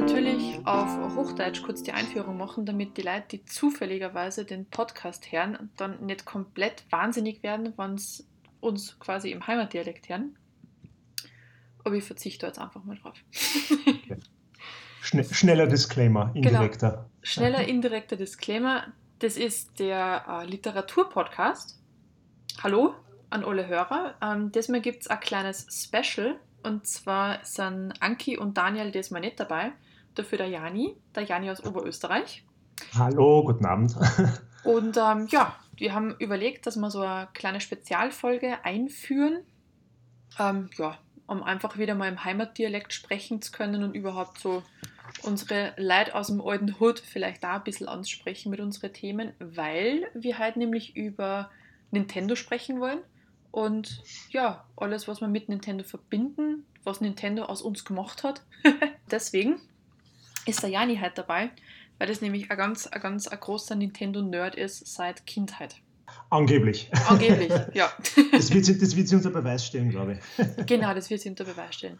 natürlich auf Hochdeutsch kurz die Einführung machen, damit die Leute, die zufälligerweise den Podcast hören, dann nicht komplett wahnsinnig werden, wenn sie uns quasi im Heimatdialekt hören. Aber ich verzichte jetzt einfach mal drauf. Schne schneller Disclaimer, Genau. indirekter. Schneller indirekter Disclaimer. Das ist der äh, Literaturpodcast. Hallo an alle Hörer. Ähm, diesmal gibt es ein kleines Special. Und zwar sind Anki und Daniel diesmal nicht dabei. Dafür der Jani, der Jani aus Oberösterreich. Hallo, guten Abend. Und ähm, ja, wir haben überlegt, dass wir so eine kleine Spezialfolge einführen. Ähm, ja, um einfach wieder mal im Heimatdialekt sprechen zu können und überhaupt so unsere Leute aus dem alten Hut vielleicht da ein bisschen ansprechen mit unseren Themen, weil wir halt nämlich über Nintendo sprechen wollen. Und ja, alles, was wir mit Nintendo verbinden, was Nintendo aus uns gemacht hat. Deswegen ist der Jani halt dabei, weil das nämlich ein ganz, ein ganz ein großer Nintendo-Nerd ist seit Kindheit. Angeblich. Angeblich, ja. Das wird, sie- das wird sie unter Beweis stellen, glaube ich. Genau, das wird sie unter Beweis stellen.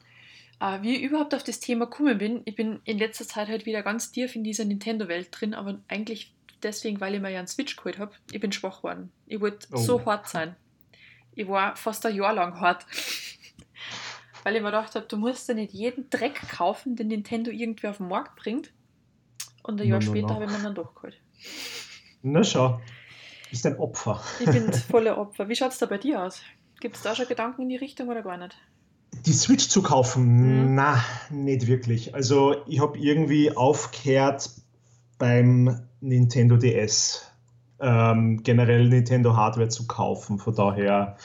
Äh, wie ich überhaupt auf das Thema gekommen bin, ich bin in letzter Zeit halt wieder ganz tief in dieser Nintendo-Welt drin, aber eigentlich deswegen, weil ich mir ja einen Switch geholt habe. Ich bin schwach geworden. Ich wollte Oh. so hart sein. Ich war fast ein Jahr lang hart. Weil ich mir gedacht habe, du musst ja nicht jeden Dreck kaufen, den Nintendo irgendwie auf den Markt bringt. Und ein Jahr No, no, später no. habe ich mir dann doch geholt. Na schau, bist ein Opfer. Ich bin das volle Opfer. Wie schaut es da bei dir aus? Gibt es da schon Gedanken in die Richtung oder gar nicht? Die Switch zu kaufen, Mhm. na, nicht wirklich. Also ich habe irgendwie aufgehört beim Nintendo DS ähm, generell Nintendo Hardware zu kaufen. Von daher,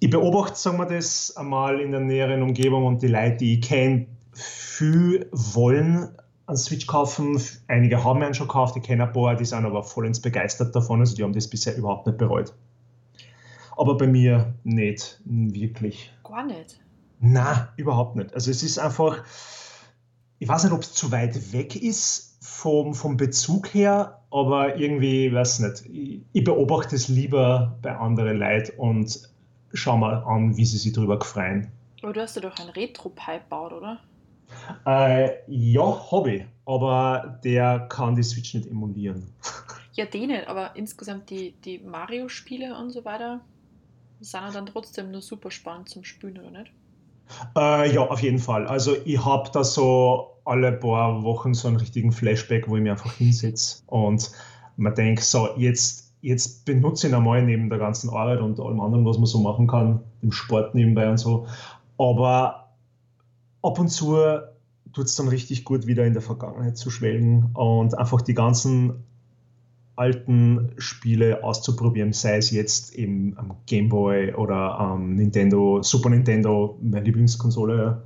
ich beobachte, sagen wir das, einmal in der näheren Umgebung und die Leute, die ich kenne, viel wollen einen Switch kaufen. Einige haben einen schon gekauft, ich kenne ein paar, die sind aber vollends begeistert davon. Also die haben das bisher überhaupt nicht bereut. Aber bei mir nicht wirklich. Gar nicht. Na, überhaupt nicht. Also es ist einfach, ich weiß nicht, ob es zu weit weg ist vom, vom Bezug her, aber irgendwie, ich weiß nicht, ich, ich beobachte es lieber bei anderen Leuten und schau mal an, wie sie sich drüber gefreien. Aber du hast ja doch ein Retro-Pipe gebaut, oder? Äh, ja, habe ich, aber der kann die Switch nicht emulieren. Ja, die nicht, aber insgesamt die, die Mario-Spiele und so weiter sind ja dann trotzdem nur super spannend zum Spielen, oder nicht? Äh, ja, auf jeden Fall. Also ich habe da so alle paar Wochen so einen richtigen Flashback, wo ich mich einfach hinsetze und man denkt, so jetzt, jetzt benutze ich ihn einmal neben der ganzen Arbeit und allem anderen, was man so machen kann, im Sport nebenbei und so. Aber ab und zu tut es dann richtig gut, wieder in der Vergangenheit zu schwelgen und einfach die ganzen alten Spiele auszuprobieren, sei es jetzt im am Game Boy oder am Nintendo, Super Nintendo, meine Lieblingskonsole.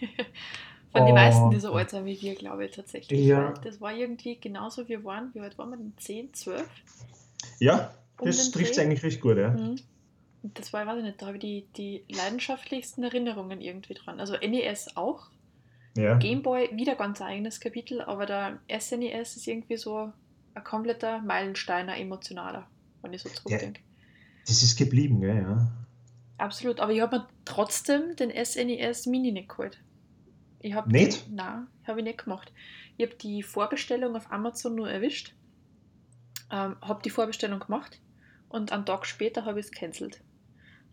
Von den Oh. meisten, die so alt sind wie wir, glaube ich tatsächlich. Ja. Das war irgendwie genauso, wie wir waren. Wie alt waren wir denn? 10, 12? Ja, Um das den trifft Dreh? eigentlich recht gut, ja. Mhm. Das war, weiß ich nicht, da habe ich die, die leidenschaftlichsten Erinnerungen irgendwie dran. Also NES auch. ja. Gameboy wieder ganz eigenes Kapitel, aber der SNES ist irgendwie so ein kompletter Meilensteiner emotionaler, wenn ich so zurückdenke. Das ist geblieben, gell, ja. Absolut, aber ich habe mir trotzdem den SNES Mini nicht geholt. Ich hab Nicht? Die, nein, habe ich nicht gemacht. Ich habe die Vorbestellung auf Amazon nur erwischt, ähm, habe die Vorbestellung gemacht und einen Tag später habe ich es cancelt.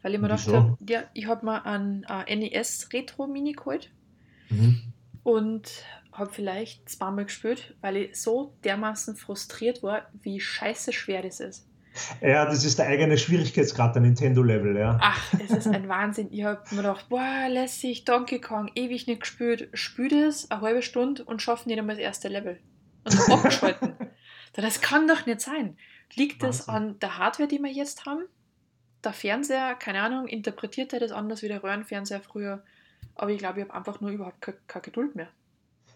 Weil ich mir gedacht habe, ja, ich habe mir einen äh, NES Retro Mini geholt Mhm. und habe vielleicht zweimal gespielt, weil ich so dermaßen frustriert war, wie scheiße schwer das ist. Ja, das ist der eigene Schwierigkeitsgrad der Nintendo-Level, ja. Ach, es ist ein Wahnsinn. Ich habe mir gedacht, boah, lässig, Donkey Kong, ewig nicht gespielt. Spiel das eine halbe Stunde und schaffen nicht einmal das erste Level. Und abgeschalten. Da, Das kann doch nicht sein. Liegt das Wahnsinn. an der Hardware, die wir jetzt haben? Der Fernseher, keine Ahnung, interpretiert er das anders wie der Röhrenfernseher früher? Aber ich glaube, ich habe einfach nur überhaupt keine, keine Geduld mehr.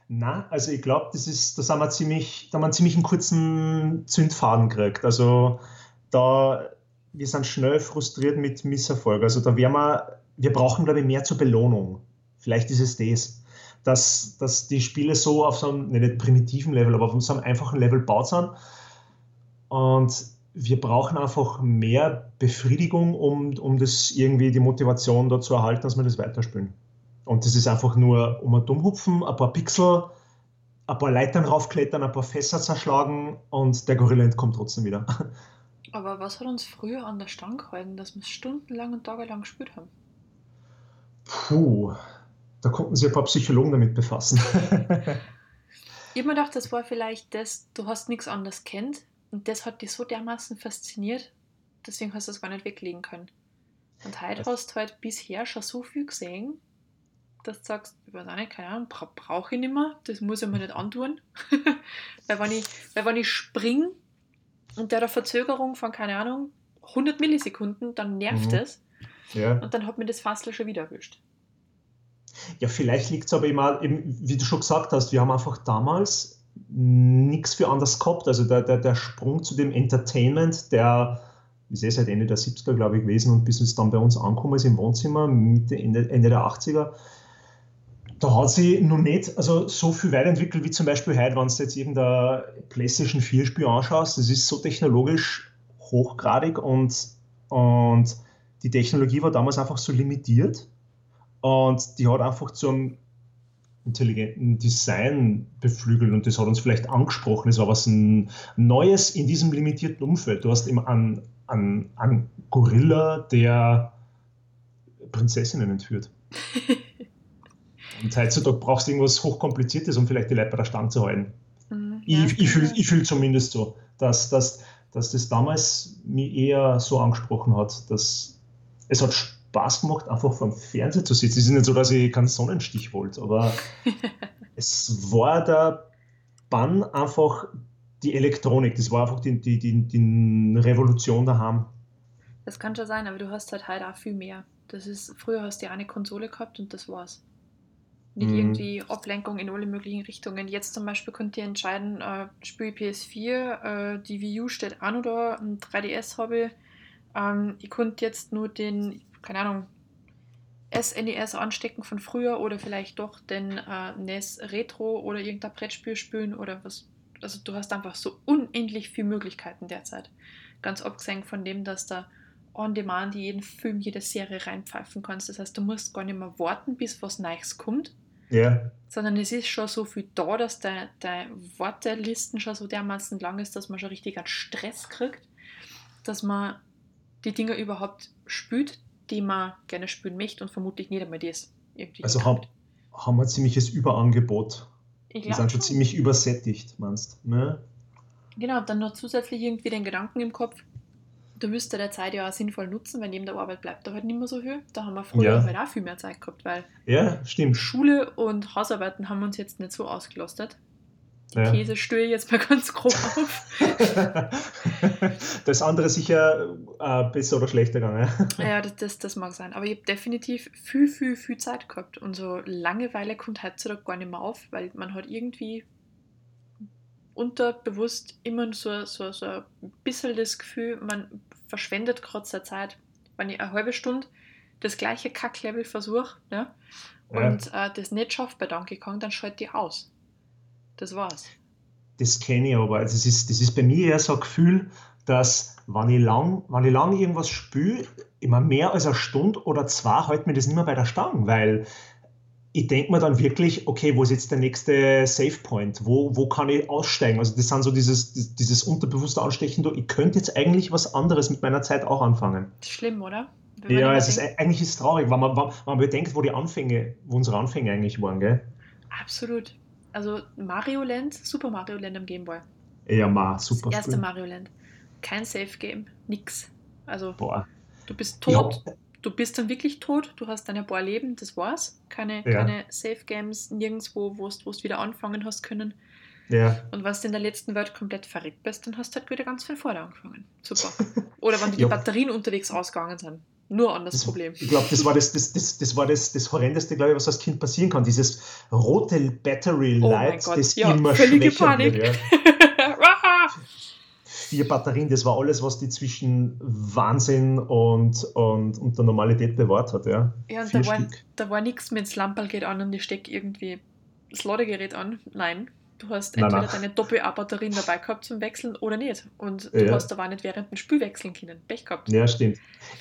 Na, also ich glaube, das ist, da haben wir ziemlich, da haben wir einen ziemlich einen kurzen Zündfaden gekriegt. Also da, wir sind schnell frustriert mit Misserfolg. Also da wären wir, wir brauchen, glaube ich, mehr zur Belohnung. Vielleicht ist es das. Dass, dass die Spiele so auf so einem, nicht primitiven Level, aber auf so einem einfachen Level gebaut sind. Und wir brauchen einfach mehr Befriedigung, um, um das irgendwie die Motivation da zu erhalten, dass wir das weiterspielen. Und das ist einfach nur um ein Dummhupfen, ein paar Pixel ein paar Leitern raufklettern, ein paar Fässer zerschlagen und der Gorilla entkommt trotzdem wieder. Aber was hat uns früher an der Stange gehalten, dass wir stundenlang und tagelang gespielt haben? Puh, da konnten sich ein paar Psychologen damit befassen. ich habe mir gedacht, das war vielleicht das, du hast nichts anderes kennt und das hat dich so dermaßen fasziniert, deswegen hast du es gar nicht weglegen können. Und heute hast du halt bisher schon so viel gesehen, dass du sagst, ich weiß auch nicht, keine Ahnung, bra brauche ich nicht mehr, das muss ich mir nicht antun. weil, wenn ich, weil wenn ich springe und der eine Verzögerung von, keine Ahnung, 100 Millisekunden, dann nervt mhm. es. Ja. Und dann hat mir das Fassel schon wieder erwischt. Ja, vielleicht liegt es aber immer, eben, wie du schon gesagt hast, wir haben einfach damals nichts für anders gehabt. Also der, der, der Sprung zu dem Entertainment, der ist eh seit Ende der 70er, glaube ich, gewesen und bis es dann bei uns angekommen ist im Wohnzimmer, Mitte, Ende, Ende der 80er, da hat sie noch nicht also so viel weiterentwickelt wie zum Beispiel heute, wenn du jetzt irgendein PlayStation 4 Spiel anschaust. Das ist so technologisch hochgradig und, und die Technologie war damals einfach so limitiert und die hat einfach zu einem intelligenten Design beflügelt und das hat uns vielleicht angesprochen. Es war was Neues in diesem limitierten Umfeld. Du hast immer einen, einen, einen Gorilla, der Prinzessinnen entführt. und heutzutage brauchst du irgendwas Hochkompliziertes, um vielleicht die Leute bei der Stange zu halten. Mhm, ja, ich ich fühle fühl zumindest so, dass, dass, dass das damals mich eher so angesprochen hat, dass es hat Spaß gemacht, einfach vor dem Fernseher zu sitzen. Es ist nicht so, dass ich keinen Sonnenstich wollte, aber es war der Bann einfach die Elektronik. Das war einfach die, die, die, die Revolution daheim. Das kann schon sein, aber du hast halt heute auch viel mehr. Das ist, früher hast du ja eine Konsole gehabt und das war's. Nicht mhm. irgendwie Ablenkung in alle möglichen Richtungen. Jetzt zum Beispiel könnt ihr entscheiden, äh, spiele ich PS4, äh, die Wii U steht auch noch da, ein 3DS habe ich. Ähm, ich konnte jetzt nur den keine Ahnung, SNES e anstecken von früher oder vielleicht doch den äh, NES Retro oder irgendein Brettspiel spielen oder was. Also du hast einfach so unendlich viele Möglichkeiten derzeit. Ganz abgesehen von dem, dass da on demand jeden Film, jede Serie reinpfeifen kannst. Das heißt, du musst gar nicht mehr warten, bis was Neues kommt. Ja. Sondern es ist schon so viel da, dass deine der Wortelisten schon so dermaßen lang ist, dass man schon richtig einen Stress kriegt, dass man die Dinge überhaupt spürt, die man gerne spielen möchte und vermutlich nicht einmal das irgendwie. Also haben, haben wir ein ziemliches Überangebot. Ich die sind schon ziemlich übersättigt, meinst du? Ne? Genau, dann noch zusätzlich irgendwie den Gedanken im Kopf, du müsstest der Zeit ja auch sinnvoll nutzen, weil neben der Arbeit bleibt da halt nicht mehr so viel. Da haben wir früher ja. halt auch viel mehr Zeit gehabt, weil ja, stimmt. Schule und Hausarbeiten haben uns jetzt nicht so ausgelastet. Die ja. Käse störe ich jetzt mal ganz grob auf. das andere sicher äh, besser oder schlechter gegangen. ja, das, das, das, mag sein. Aber ich habe definitiv viel, viel, viel Zeit gehabt. Und so Langeweile kommt heutzutage gar nicht mehr auf, weil man hat irgendwie unterbewusst immer so, so, so ein bisschen das Gefühl, man verschwendet gerade seine Zeit. Wenn ich eine halbe Stunde das gleiche Kacklevel versuche ne, und ja. äh, das nicht schaffe bei Donkey Kong, dann schalte ich aus. Das war's. Das kenne ich aber. Also das, ist, das ist bei mir eher so ein Gefühl, dass wenn ich lang, wenn ich lang irgendwas spüre, immer mehr als eine Stunde oder zwei hält mir das nicht mehr bei der Stange, weil ich denke mir dann wirklich, okay, wo ist jetzt der nächste Safe Point? Wo, wo kann ich aussteigen? Also das sind so dieses, dieses unterbewusste Anstechen, ich könnte jetzt eigentlich was anderes mit meiner Zeit auch anfangen. Schlimm, oder? Ja, es ist, eigentlich ist es traurig, wenn man, wenn man bedenkt, wo die Anfänge, wo unsere Anfänge eigentlich waren, gell? Absolut. Also Mario Land, Super Mario Land am Gameboy. Ja, ma, super. Das erste Mario Land. Kein Safe Game, nix. Also Boah. du bist tot, ja. du bist dann wirklich tot, du hast deine paar Leben, das war's. Keine, ja. keine Safe Games, nirgendwo, wo du wieder anfangen hast können. Ja. Und was du in der letzten Welt komplett verrückt bist, dann hast du halt wieder ganz von vorne angefangen. Super. Oder wenn die ja. Batterien unterwegs ausgegangen sind. Nur an das, das Problem. Ich glaube, das war das, das, das, das, war das, das Horrendeste, glaube ich, was als Kind passieren kann. Dieses rote Battery Light, oh das ja, immer völlige Panik. Wird, ja. Vier Batterien, das war alles, was die zwischen Wahnsinn und, und, und der Normalität bewahrt hat. Ja, ja und da war, da war nichts mit das Lamperl geht an und ich stecke irgendwie das Ladegerät an. Nein, Du hast entweder nein, nein. deine Doppel-A-Batterien dabei gehabt zum Wechseln oder nicht. Und du ja. hast aber nicht während dem Spiel wechseln können. Pech gehabt. Ja, stimmt.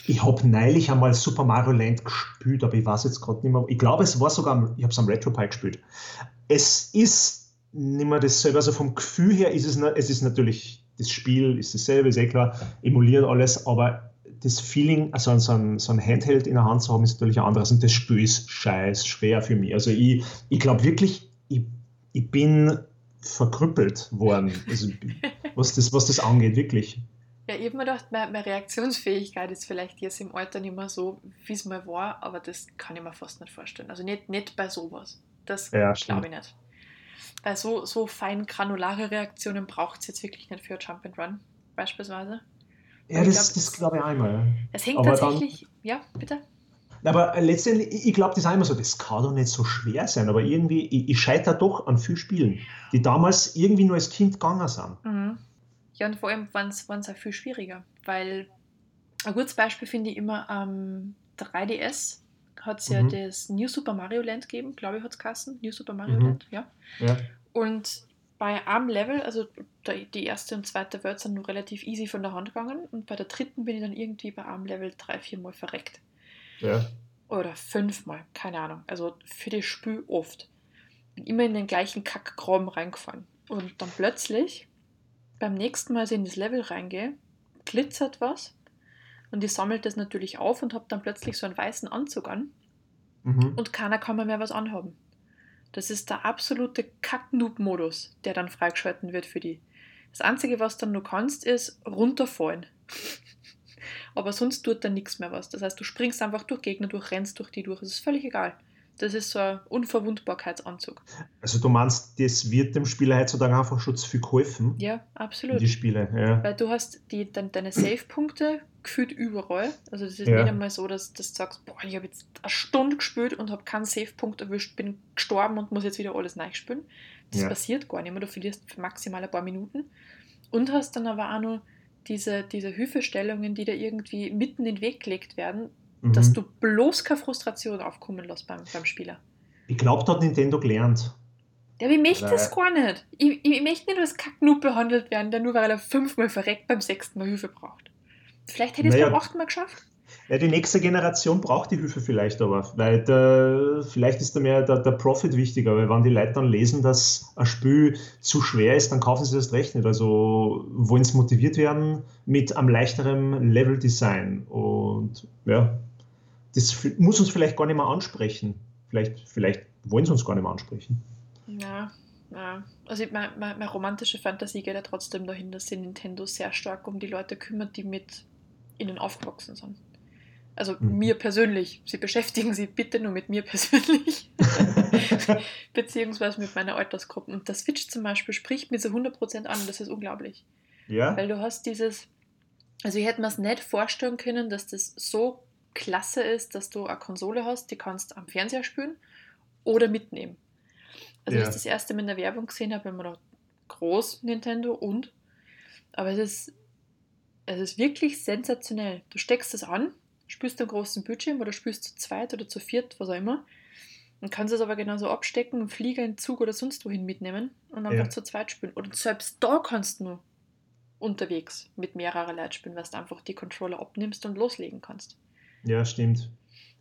Ich habe neulich einmal Super Mario Land gespielt, aber ich weiß jetzt gerade nicht mehr. Ich glaube, es war sogar, ich habe es am Retro Pie gespielt. Es ist nicht mehr dasselbe. Also vom Gefühl her ist es, es ist natürlich, das Spiel ist dasselbe, ist eh klar, emuliert alles, aber das Feeling, also so ein, so ein Handheld in der Hand zu haben, ist natürlich ein anderes und das Spiel ist scheiß schwer für mich. Also ich, ich glaube wirklich, ich, ich bin verkrüppelt worden, also, was, das, was das angeht, wirklich. Ja, ich habe mir gedacht, meine, meine, Reaktionsfähigkeit ist vielleicht jetzt im Alter nicht mehr so, wie es mal war, aber das kann ich mir fast nicht vorstellen. Also nicht, nicht bei sowas. Das ja, glaube ich nicht. Weil so, so fein granulare Reaktionen braucht es jetzt wirklich nicht für Jump and Run, beispielsweise. Ja, das, das glaube ich einmal. Es hängt aber tatsächlich, dann, ja, bitte. Aber letztendlich, ich glaube, das ist einmal so, das kann doch nicht so schwer sein, aber irgendwie, ich, ich scheitere doch an vielen Spielen, die damals irgendwie nur als Kind gegangen sind. Mhm. Ja, und vor allem waren es auch viel schwieriger, weil ein gutes Beispiel finde ich immer am ähm, 3DS hat es mhm. ja das New Super Mario Land gegeben, glaube ich, hat es Kassen. New Super Mario mhm. Land, ja. ja. Und bei einem Level, also die erste und zweite Welt sind nur relativ easy von der Hand gegangen und bei der dritten bin ich dann irgendwie bei einem Level drei, vier Mal verreckt. Ja. Oder fünfmal, keine Ahnung. Also für das Spiel oft. Bin immer in den gleichen Kackkram reingefahren. Und dann plötzlich, beim nächsten Mal, als ich in das Level reingehe, glitzert was und ich sammelt das natürlich auf und habe dann plötzlich so einen weißen Anzug an mhm. und keiner kann mir mehr was anhaben. Das ist der absolute Kack-Noob-Modus, der dann freigeschalten wird für die. Das Einzige, was dann nur kannst, ist runterfallen. Aber sonst tut dann nichts mehr was. Das heißt, du springst einfach durch Gegner durch, rennst durch die durch. Es ist völlig egal. Das ist so ein Unverwundbarkeitsanzug. Also du meinst, das wird dem Spieler heutzutage einfach schon zu viel geholfen? Ja, absolut. Die Spiele, ja. Weil du hast die, de, deine Save-Punkte gefühlt überall. Also das ist ja. nicht einmal so, dass, dass du sagst, boah, ich habe jetzt eine Stunde gespielt und habe keinen Save-Punkt erwischt, bin gestorben und muss jetzt wieder alles neu spielen. Das ja. passiert gar nicht mehr. Du verlierst maximal ein paar Minuten. Und hast dann aber auch noch diese, diese Hilfestellungen, die da irgendwie mitten in den Weg gelegt werden, mhm. dass du bloß keine Frustration aufkommen lässt beim, beim Spieler. Ich glaube, da hat Nintendo gelernt. Ja, ich möchte das gar nicht. Ich, ich möchte nicht als Kacknoob behandelt werden, der nur weil er fünfmal verreckt beim sechsten Mal Hilfe braucht. Vielleicht hätte ich es naja, beim achten Mal geschafft. Ja, die nächste Generation braucht die Hilfe vielleicht aber, weil der, vielleicht ist da mehr der, der Profit wichtiger, weil wenn die Leute dann lesen, dass ein Spiel zu schwer ist, dann kaufen sie das recht nicht. Also wollen sie motiviert werden mit einem leichteren Level-Design und ja, das muss uns vielleicht gar nicht mehr ansprechen. Vielleicht, vielleicht wollen sie uns gar nicht mehr ansprechen. Ja, ja. Also meine, meine, meine romantische Fantasie geht ja trotzdem dahin, dass sich Nintendo sehr stark um die Leute kümmert, die mit ihnen aufgewachsen sind. Also mhm. mir persönlich. Sie beschäftigen sich bitte nur mit mir persönlich. Beziehungsweise mit meiner Altersgruppe. Und der Switch zum Beispiel spricht mir so 100% an. Das ist unglaublich. Ja. Weil du hast dieses. Also ich hätte mir es nicht vorstellen können, dass das so klasse ist, dass du eine Konsole hast, die kannst am Fernseher spielen oder mitnehmen. Also ja. ich das erste Mal in der Werbung gesehen habe, habe ich mir gedacht, groß Nintendo und. Aber es ist, es ist wirklich sensationell. Du steckst es an, spielst am großen Bildschirm oder spielst zu zweit oder zu viert, was auch immer. Und kannst es aber genauso abstecken, einen Flieger, einen Zug oder sonst wohin mitnehmen und einfach ja. zu zweit spielen. Oder selbst da kannst du unterwegs mit mehreren Leuten spielen, weil du einfach die Controller abnimmst und loslegen kannst. Ja, stimmt.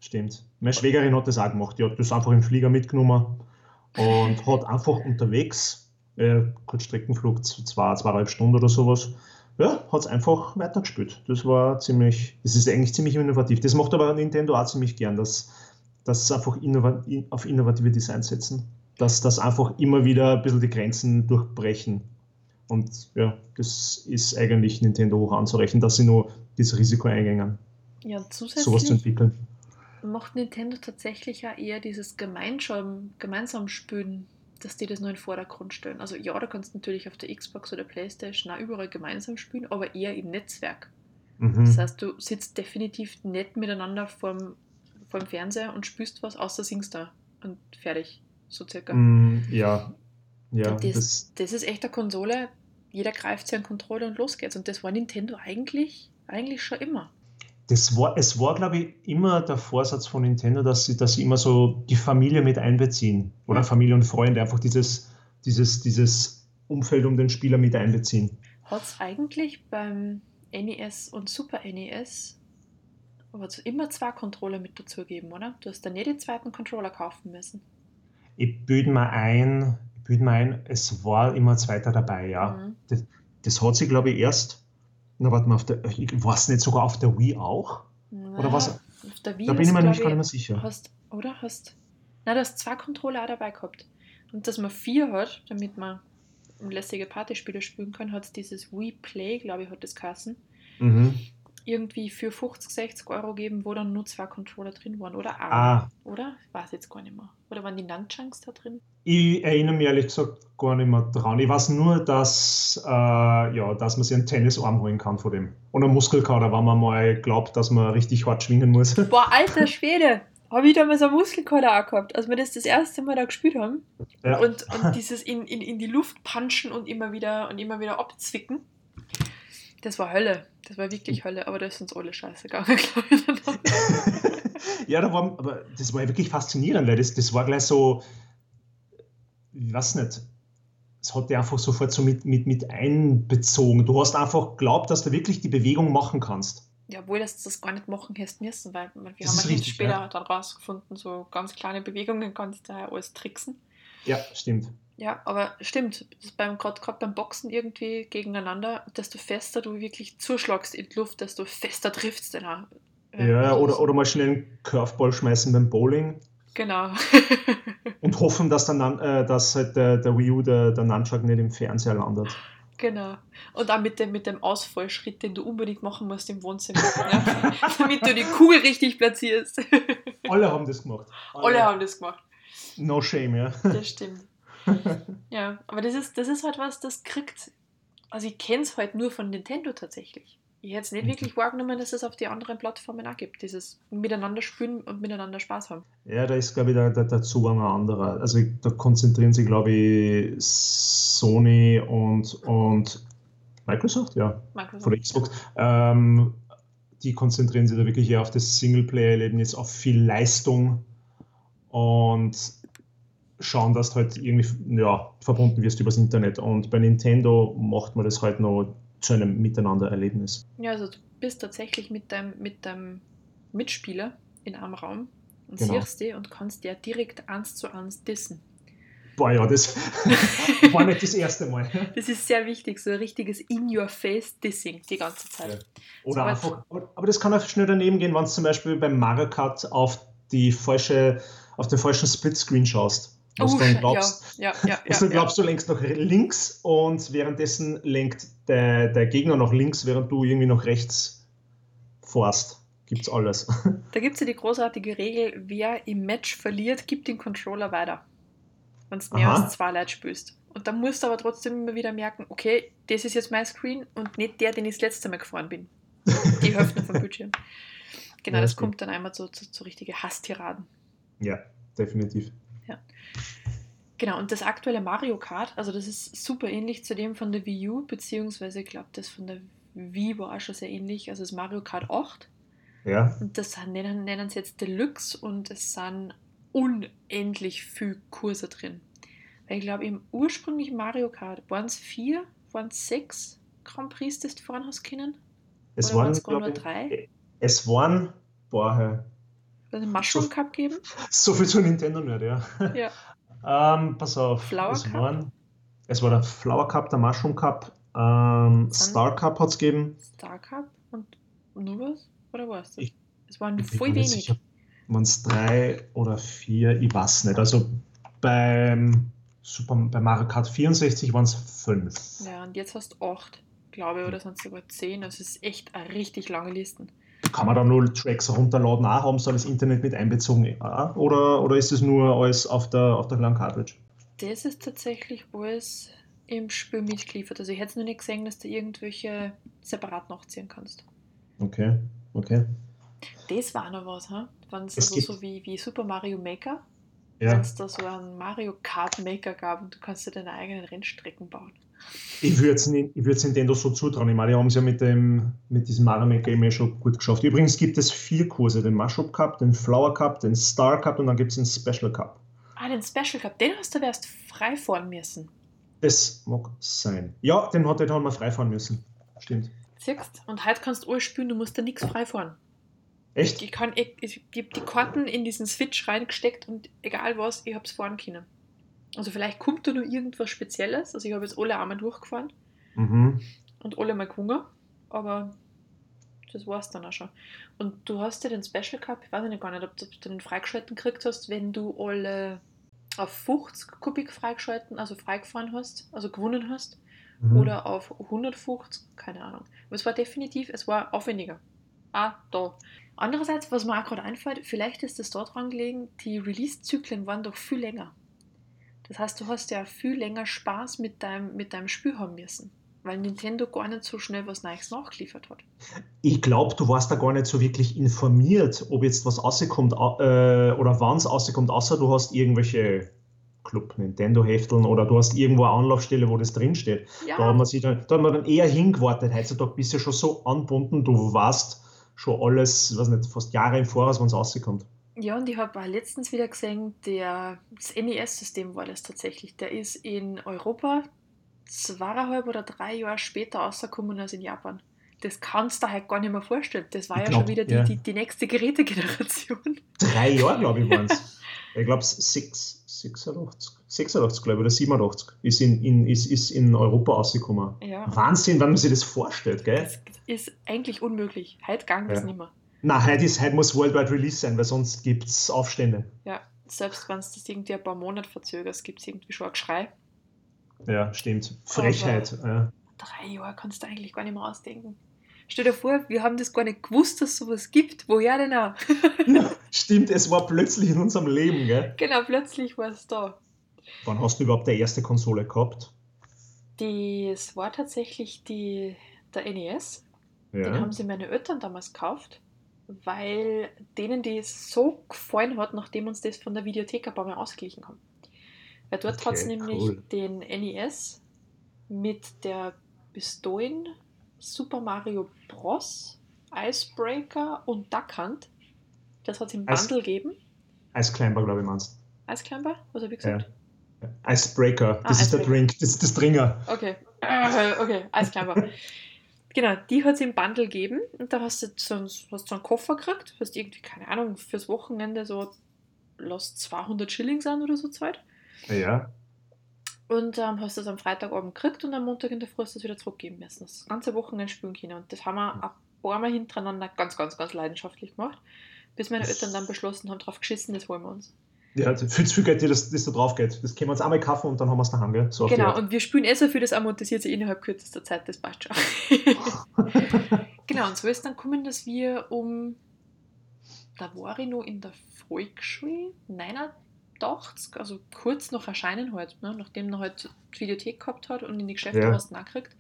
Stimmt. Meine Schwägerin hat das auch gemacht. Die hat das einfach im Flieger mitgenommen und hat einfach unterwegs, äh, Kurzstreckenflug, zwei, zweieinhalb Stunden oder sowas, ja, hat es einfach weitergespielt. Das war ziemlich, das ist eigentlich ziemlich innovativ. Das macht aber Nintendo auch ziemlich gern, dass, dass sie einfach innovat auf innovative Designs setzen. Dass das einfach immer wieder ein bisschen die Grenzen durchbrechen. Und ja, das ist eigentlich Nintendo hoch anzurechnen, dass sie nur dieses Risiko eingängen. Ja, zusätzlich sowas zu entwickeln. Macht Nintendo tatsächlich ja eher dieses gemeinsam, gemeinsam Spielen dass die das nur in den Vordergrund stellen. Also ja, da kannst du natürlich auf der Xbox oder Playstation auch überall gemeinsam spielen, aber eher im Netzwerk. Mhm. Das heißt, du sitzt definitiv nicht miteinander vorm, vorm Fernseher und spielst was, außer singst da und fertig, so circa. Mm, ja, ja. Das, das, das, ist echt eine Konsole, jeder greift sich einen Controller und los geht's. Und das war Nintendo eigentlich, eigentlich schon immer das war, es war, glaube ich, immer der Vorsatz von Nintendo, dass sie, dass sie immer so die Familie mit einbeziehen. Oder Familie und Freunde, einfach dieses, dieses, dieses Umfeld um den Spieler mit einbeziehen. Hat es eigentlich beim NES und Super NES immer zwei Controller mit dazugeben, oder? Du hast dann nicht den zweiten Controller kaufen müssen. Ich bilde mir ein, bilde mir ein, es war immer ein zweiter dabei, ja. Mhm. Das, das hat sie, glaube ich, erst, na, warte mal, auf der, ich weiß nicht, sogar auf der Wii auch? Oder was? Auf der Wii Da bin ich mir nämlich gar nicht mehr sicher. Hast, oder? Hast. Na, du hast zwei Controller auch dabei gehabt. Und dass man vier hat, damit man lässige Partyspiele spielen kann, hat es dieses Wii Play, glaube ich, hat das geheißen, Mhm. Irgendwie für 50, 60 Euro geben, wo dann nur zwei Controller drin waren. Oder auch. Ah, Oder? Ich weiß jetzt gar nicht mehr. Oder waren die Nunchunks da drin? ich erinnere mich ehrlich gesagt gar nicht mehr dran. Ich weiß nur, dass, äh, ja, dass man sich einen Tennisarm holen kann von dem. Und einen Muskelkater, wenn man mal glaubt, dass man richtig hart schwingen muss. Boah, alter Schwede! Habe ich damals einen Muskelkater auch gehabt, als wir das das erste Mal da gespielt haben. Ja. Und, und dieses in, in, in die Luft punchen und immer wieder und immer wieder abzwicken. Das war Hölle. Das war wirklich Hölle, aber da ist uns alle scheiße gegangen, glaube ich. Ja, da war, aber das war ja wirklich faszinierend, weil das, das war gleich so, ich weiß nicht, es hat dich einfach sofort so mit, mit, mit einbezogen. Du hast einfach geglaubt, dass du wirklich die Bewegung machen kannst. Ja, obwohl das das gar nicht machen hättest müssen, weil wir Das haben richtig, später ja. dann rausgefunden, so ganz kleine Bewegungen kannst du ja alles tricksen. Ja, stimmt. Ja, aber stimmt, beim gerade beim Boxen irgendwie gegeneinander, desto fester du wirklich zuschlagst in die Luft, desto fester triffst du dann auch. Ja, oder, oder mal schnell einen Curveball schmeißen beim Bowling Genau. und hoffen, dass, der, äh, dass halt der, der Wii U, der, der Nunchuck nicht im Fernseher landet. Genau. Und auch mit dem, mit dem Ausfallschritt, den du unbedingt machen musst im Wohnzimmer. ja? Damit du die Kugel richtig platzierst. Alle haben das gemacht. Alle haben das gemacht. No shame, ja. Das stimmt. Ja, aber das ist, das ist halt was, das kriegt. Also ich kenne es halt nur von Nintendo tatsächlich. Ich hätte es nicht Mhm. wirklich wahrgenommen, dass es auf die anderen Plattformen auch gibt. Dieses Miteinander spielen und miteinander Spaß haben. Ja, da ist, glaube ich, der, der, der Zugang ein anderer. Also da konzentrieren sich, glaube ich, Sony und, und Microsoft, ja, Microsoft. von Xbox. Ähm, die konzentrieren sich da wirklich eher auf das Singleplayer-Erlebnis, auf viel Leistung und schauen, dass du halt irgendwie ja, verbunden wirst übers Internet. Und bei Nintendo macht man das halt noch zu einem Miteinander-Erlebnis. Ja, also du bist tatsächlich mit deinem, mit deinem Mitspieler in einem Raum und Genau. siehst die und kannst der direkt eins zu eins dissen. Boah, ja, das war nicht das erste Mal. Das ist sehr wichtig, so ein richtiges In-Your-Face-Dissing die ganze Zeit. Oder So einfach, aber das kann auch schnell daneben gehen, wenn du zum Beispiel beim Mario Kart auf, die falsche, auf den falschen Splitscreen schaust. Du dann ja, glaubst, ja, ja, ja, du ja. glaubst, du lenkst nach links und währenddessen lenkt der, der Gegner nach links, während du irgendwie nach rechts fährst. Gibt's alles. Da gibt es ja die großartige Regel, wer im Match verliert, gibt den Controller weiter. Wenn du mehr als zwei Leute spielst. Und dann musst du aber trotzdem immer wieder merken, okay, das ist jetzt mein Screen und nicht der, den ich das letzte Mal gefahren bin. Die Hälfte vom Bildschirm. Genau, das stimmt. kommt dann einmal zu, zu, zu richtige Hasstiraden. ja, definitiv. Genau, und das aktuelle Mario Kart, also das ist super ähnlich zu dem von der Wii U, beziehungsweise ich glaube, das von der Wii war auch schon sehr ähnlich, also das Mario Kart 8. Ja, Und das nennen, nennen sie jetzt Deluxe und es sind unendlich viele Kurse drin. Weil ich glaube, im ursprünglichen Mario Kart waren es vier, waren es sechs Grand Prix, das du fahren hast können? es Oder waren waren, es nur drei? es waren, boah, einen Mushroom Cup geben? so viel zu Nintendo nicht, ja. Ja. Ähm, pass auf. Flower es, Cup? Waren, es war der Flower Cup, der Mushroom Cup, ähm, Star Cup hat es gegeben. Star Cup und nur was? Oder was? Das? Ich- Es waren voll wenig. Waren es drei oder vier? Ich weiß nicht. Also beim Super, bei Mario Kart 64 waren es fünf. Ja, und jetzt hast du acht, glaube ich, oder sonst sogar zehn. Das ist echt eine richtig lange Listen. Kann man da nur Tracks runterladen? Auch haben sie das Internet mit einbezogen? Auch? Oder, oder ist es nur alles auf der, auf der kleinen Cartridge? Das ist tatsächlich alles im Spiel mitgeliefert. Also ich hätte es noch nicht gesehen, dass du irgendwelche separat nachziehen kannst. Okay, okay. Das war noch was, ha? Wenn es also so wie, wie Super Mario Maker, Ja. wenn es da so einen Mario Kart Maker gab und du kannst dir deine eigenen Rennstrecken bauen. Ich würde es Nintendo so zutrauen. Ich meine, die haben es ja mit, dem, mit diesem Mario Maker immer schon gut geschafft. Übrigens gibt es vier Kurse: den Mushroom Cup, den Flower Cup, den Star Cup und dann gibt es den Special Cup. Ah, den Special Cup, den hast du aber erst frei fahren müssen. Das mag sein. Ja, den hat den haben wir freifahren müssen. Stimmt. Siehst Und heute kannst du alles spielen, du musst da nichts frei fahren. Echt? Ich kann, ich, ich gebe die Karten in diesen Switch reingesteckt und egal was, ich hab's fahren können. Also vielleicht kommt da noch irgendwas Spezielles. Also ich habe jetzt alle einmal durchgefahren Mhm. und alle mal gewungen, aber das war es dann auch schon. Und du hast ja den Special Cup, ich weiß nicht gar nicht, ob du den freigeschalten gekriegt hast, wenn du alle auf 50 Kubik freigeschalten, also freigefahren hast, also gewonnen hast, Mhm. oder auf 150, keine Ahnung. Aber es war definitiv, es war aufwendiger. Ah, da. Andererseits, was mir auch gerade einfällt, vielleicht ist es daran gelegen, die Release-Zyklen waren doch viel länger. Das heißt, du hast ja viel länger Spaß mit deinem, mit deinem Spiel haben müssen, weil Nintendo gar nicht so schnell was Neues nachgeliefert hat. Ich glaube, du warst da gar nicht so wirklich informiert, ob jetzt was rauskommt äh, oder wann es rauskommt, außer du hast irgendwelche Club Nintendo Hefteln oder du hast irgendwo eine Anlaufstelle, wo das drinsteht. Ja, Da hat man sich dann, da hat man dann eher hingewartet. Heutzutage bist du ja schon so angebunden, du weißt schon alles, weiß nicht, fast Jahre im Voraus, wann es rauskommt. Ja, und ich habe auch letztens wieder gesehen, der, das NES-System war das tatsächlich. Der ist in Europa zweieinhalb oder drei Jahre später rausgekommen als in Japan. Das kannst du dir halt gar nicht mehr vorstellen. Das war Ich ja glaub, schon wieder die, ja. die, die nächste Gerätegeneration. Drei Jahre, glaube ich, waren es. Ich glaube, 86, 86 glaube ich, oder 87 ist in, in, ist, ist in Europa rausgekommen. Ja, Wahnsinn, wenn man sich das vorstellt, gell? das ist eigentlich unmöglich. Heute gang das Ja. nicht mehr. Na, heute, ist, heute muss Worldwide Release sein, weil sonst gibt es Aufstände. Ja, selbst wenn es das irgendwie ein paar Monate verzögert, gibt es irgendwie schon ein Geschrei. Ja, stimmt. Frechheit. Ja. Drei Jahre kannst du eigentlich gar nicht mehr ausdenken. Stell dir vor, wir haben das gar nicht gewusst, dass es sowas gibt. Woher denn auch? Ja, stimmt, es war plötzlich in unserem Leben, gell? genau, plötzlich war es da. Wann hast du überhaupt die erste Konsole gehabt? Das war tatsächlich die, der NES. Den Ja. haben sie meine Eltern damals gekauft, weil denen die so gefallen hat, nachdem uns das von der Videothek ein paar Mal ausgeglichen haben. Weil dort Okay, hat es nämlich cool. den NES mit der Pistolen Super Mario Bros., Icebreaker und Duck Hunt. Das hat es im Bundle gegeben. Eisclimber, glaube ich, meinst Eisclimber? Was habe ich Ja. gesagt? du. Icebreaker, das Ah, ist der Icebreaker. Drink, das ist das Dringer. Okay. Okay, Eisclimber. genau, die hat es im Bundle gegeben und da hast du so, einen- hast so einen Koffer gekriegt, hast irgendwie, keine Ahnung, fürs Wochenende so, lass 200 Schilling sein oder so Zeit. Ja. Und ähm, hast das am Freitagabend gekriegt und am Montag in der Früh hast du es wieder zurückgeben müssen. Das ganze Wochenende spielen können. Und das haben wir ein paar Mal hintereinander ganz, ganz, ganz leidenschaftlich gemacht, bis meine Eltern dann beschlossen haben, drauf geschissen, das holen wir uns. Ja, viel zu viel Geld, das, das da drauf geht. Das können wir uns einmal kaufen und dann haben wir es daheim, gell? So Genau, und wir spielen eh so viel, das amortisiert sich innerhalb kürzester Zeit, das passt schon. genau, und so ist dann gekommen, dass wir um, da war ich noch in der Volksschule, 89, also kurz nach Erscheinen halt, ne, nachdem er halt die Videothek gehabt hat und in die Geschäfte Ja. hast du gekriegt,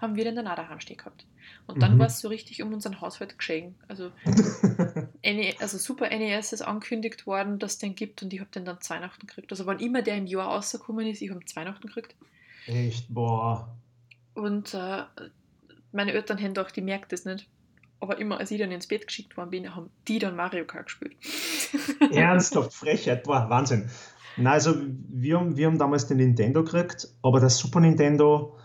haben wir den dann auch daheim stehen gehabt. Und dann Mhm. war es so richtig um unseren Haushalt geschehen. Also, NE, also Super NES ist angekündigt worden, dass es den gibt und ich habe den dann zu Weihnachten gekriegt. Also wann immer der im Jahr rausgekommen ist, ich habe ihn zu Weihnachten gekriegt. Echt, boah. Und äh, meine Eltern haben gedacht, die merkt das nicht. Aber immer als ich dann ins Bett geschickt worden bin, haben die dann Mario Kart gespielt. Ernsthaft, Frechheit, boah, Wahnsinn. Na, also wir haben, wir haben damals den Nintendo gekriegt, aber der Super Nintendo,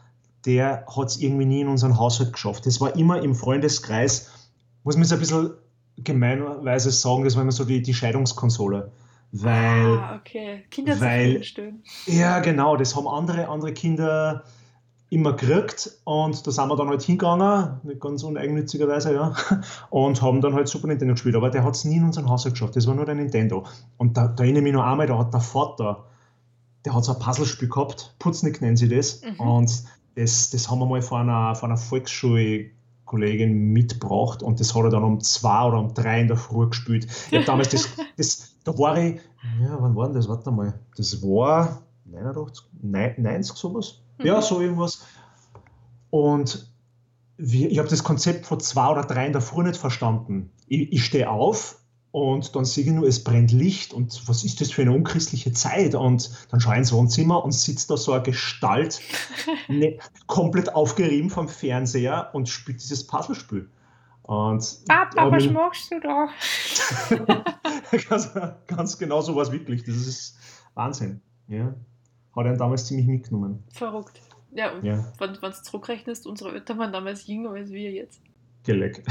der hat es irgendwie nie in unseren Haushalt geschafft. Das war immer im Freundeskreis, muss man jetzt ein bisschen gemeinweise sagen, das war immer so die, die Scheidungskonsole. Weil, ah, okay. Kinder weil- ja genau, das haben andere, andere Kinder immer gekriegt und da sind wir dann halt hingegangen, nicht ganz uneigennützigerweise, ja, und haben dann halt Super Nintendo gespielt, aber der hat es nie in unseren Haushalt geschafft, das war nur der Nintendo. Und da, da erinnere ich mich noch einmal, da hat der Vater, der hat so ein Puzzlespiel gehabt, Putznick nennen sie das, Mhm. und das, das haben wir mal von einer, von einer Volksschulkollegin mitgebracht und das hat er dann um zwei oder um drei in der Früh gespielt. Ich habe damals das, das, da war ich, ja, wann war denn das? Warte mal, das war 89, nein- 90 sowas? Ja, Mhm. so irgendwas. Und wir, ich habe das Konzept von zwei oder drei in der Früh nicht verstanden. Ich, ich stehe auf und dann sehe ich nur, es brennt Licht und was ist das für eine unchristliche Zeit? Und dann schaue ich ins Wohnzimmer und sitzt da so eine Gestalt, ne, komplett aufgerieben vom Fernseher und spielt dieses Puzzlespiel. Und Papa, aber- was machst du da? ganz, ganz genau so war es wirklich. Das ist Wahnsinn. Ja. Hat einen damals ziemlich mitgenommen. Verrückt. Ja, und Ja, wenn du zurückrechnest, unsere Eltern waren damals jünger als wir jetzt. geleck.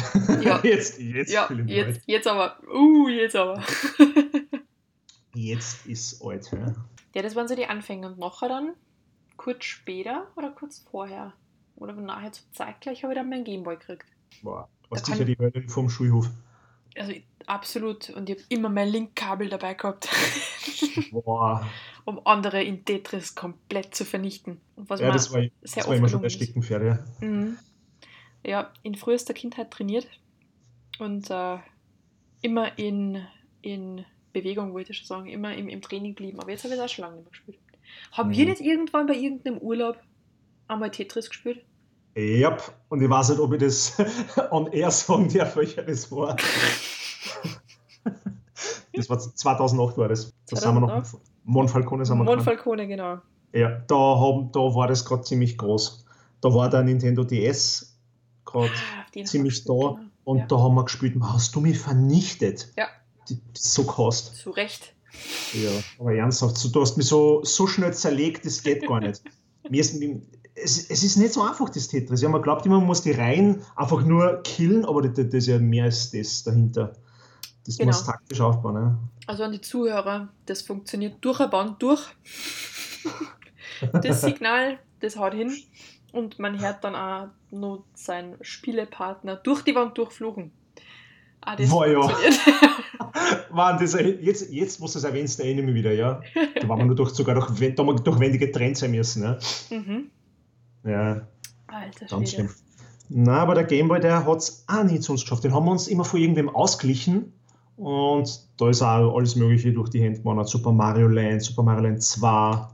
Ja. jetzt, jetzt, ja, jetzt, jetzt aber. Uh, jetzt aber. jetzt ist alt. Ja. Ja, das waren so die Anfänge. Und nachher dann, kurz später oder kurz vorher, oder nachher zur Zeit gleich, habe ich dann meinen Gameboy gekriegt. Boah, du hast Da sicher kann- die Hölle vom Schulhof. Also absolut. Und ich habe immer mein Linkkabel dabei gehabt, Boah. um andere in Tetris komplett zu vernichten. Was Ja, das war, sehr das war immer schon der. Steckenpferd, ja. Mhm. Ja, in frühester Kindheit trainiert und äh, immer in, in Bewegung, wollte ich schon sagen, immer im, im Training blieben. Aber jetzt habe ich es auch schon lange nicht mehr gespielt. Haben wir Mhm. nicht irgendwann bei irgendeinem Urlaub einmal Tetris gespielt? Ja, und ich weiß nicht, ob ich das on air sagen darf, welcher das war. Das war 2008 war das. Da sind wir noch. 2008? Monfalcone sind wir. Monfalcone, genau. Ja, da, haben, da war das gerade ziemlich groß. Da war der Nintendo DS gerade Ah, ziemlich da gespielt, und Ja. da haben wir gespielt, hast du mich vernichtet? Ja. Die, die so gehasst. Zu Recht. Ja, aber ernsthaft, du hast mich so, so schnell zerlegt, das geht gar nicht. Mir ist, es, es ist nicht so einfach, das Tetris. Ja, man glaubt immer, man muss die Reihen einfach nur killen, aber das, das ist ja mehr als das dahinter. Das Genau. muss taktisch aufbauen. Ne? Also an die Zuhörer, das funktioniert durch eine Band durch. Das Signal, das haut hin. Und man hört dann auch noch seinen Spielepartner durch die Wand durchfluchen. Ah, das Boah, ja. Mann, das, jetzt, jetzt, wo du es erwähnst, erinnere ich mich wieder, ja. Da waren wir nur durch, sogar durch, wir durch wendige Trends sein müssen. Ne? mhm. Ja, Alter ganz schlimm. Na, aber der Gameboy, der hat es auch nie zu uns geschafft. Den haben wir uns immer vor irgendwem ausgeglichen. Und da ist auch alles Mögliche durch die Hände gewandert. Super Mario Land, Super Mario Land 2,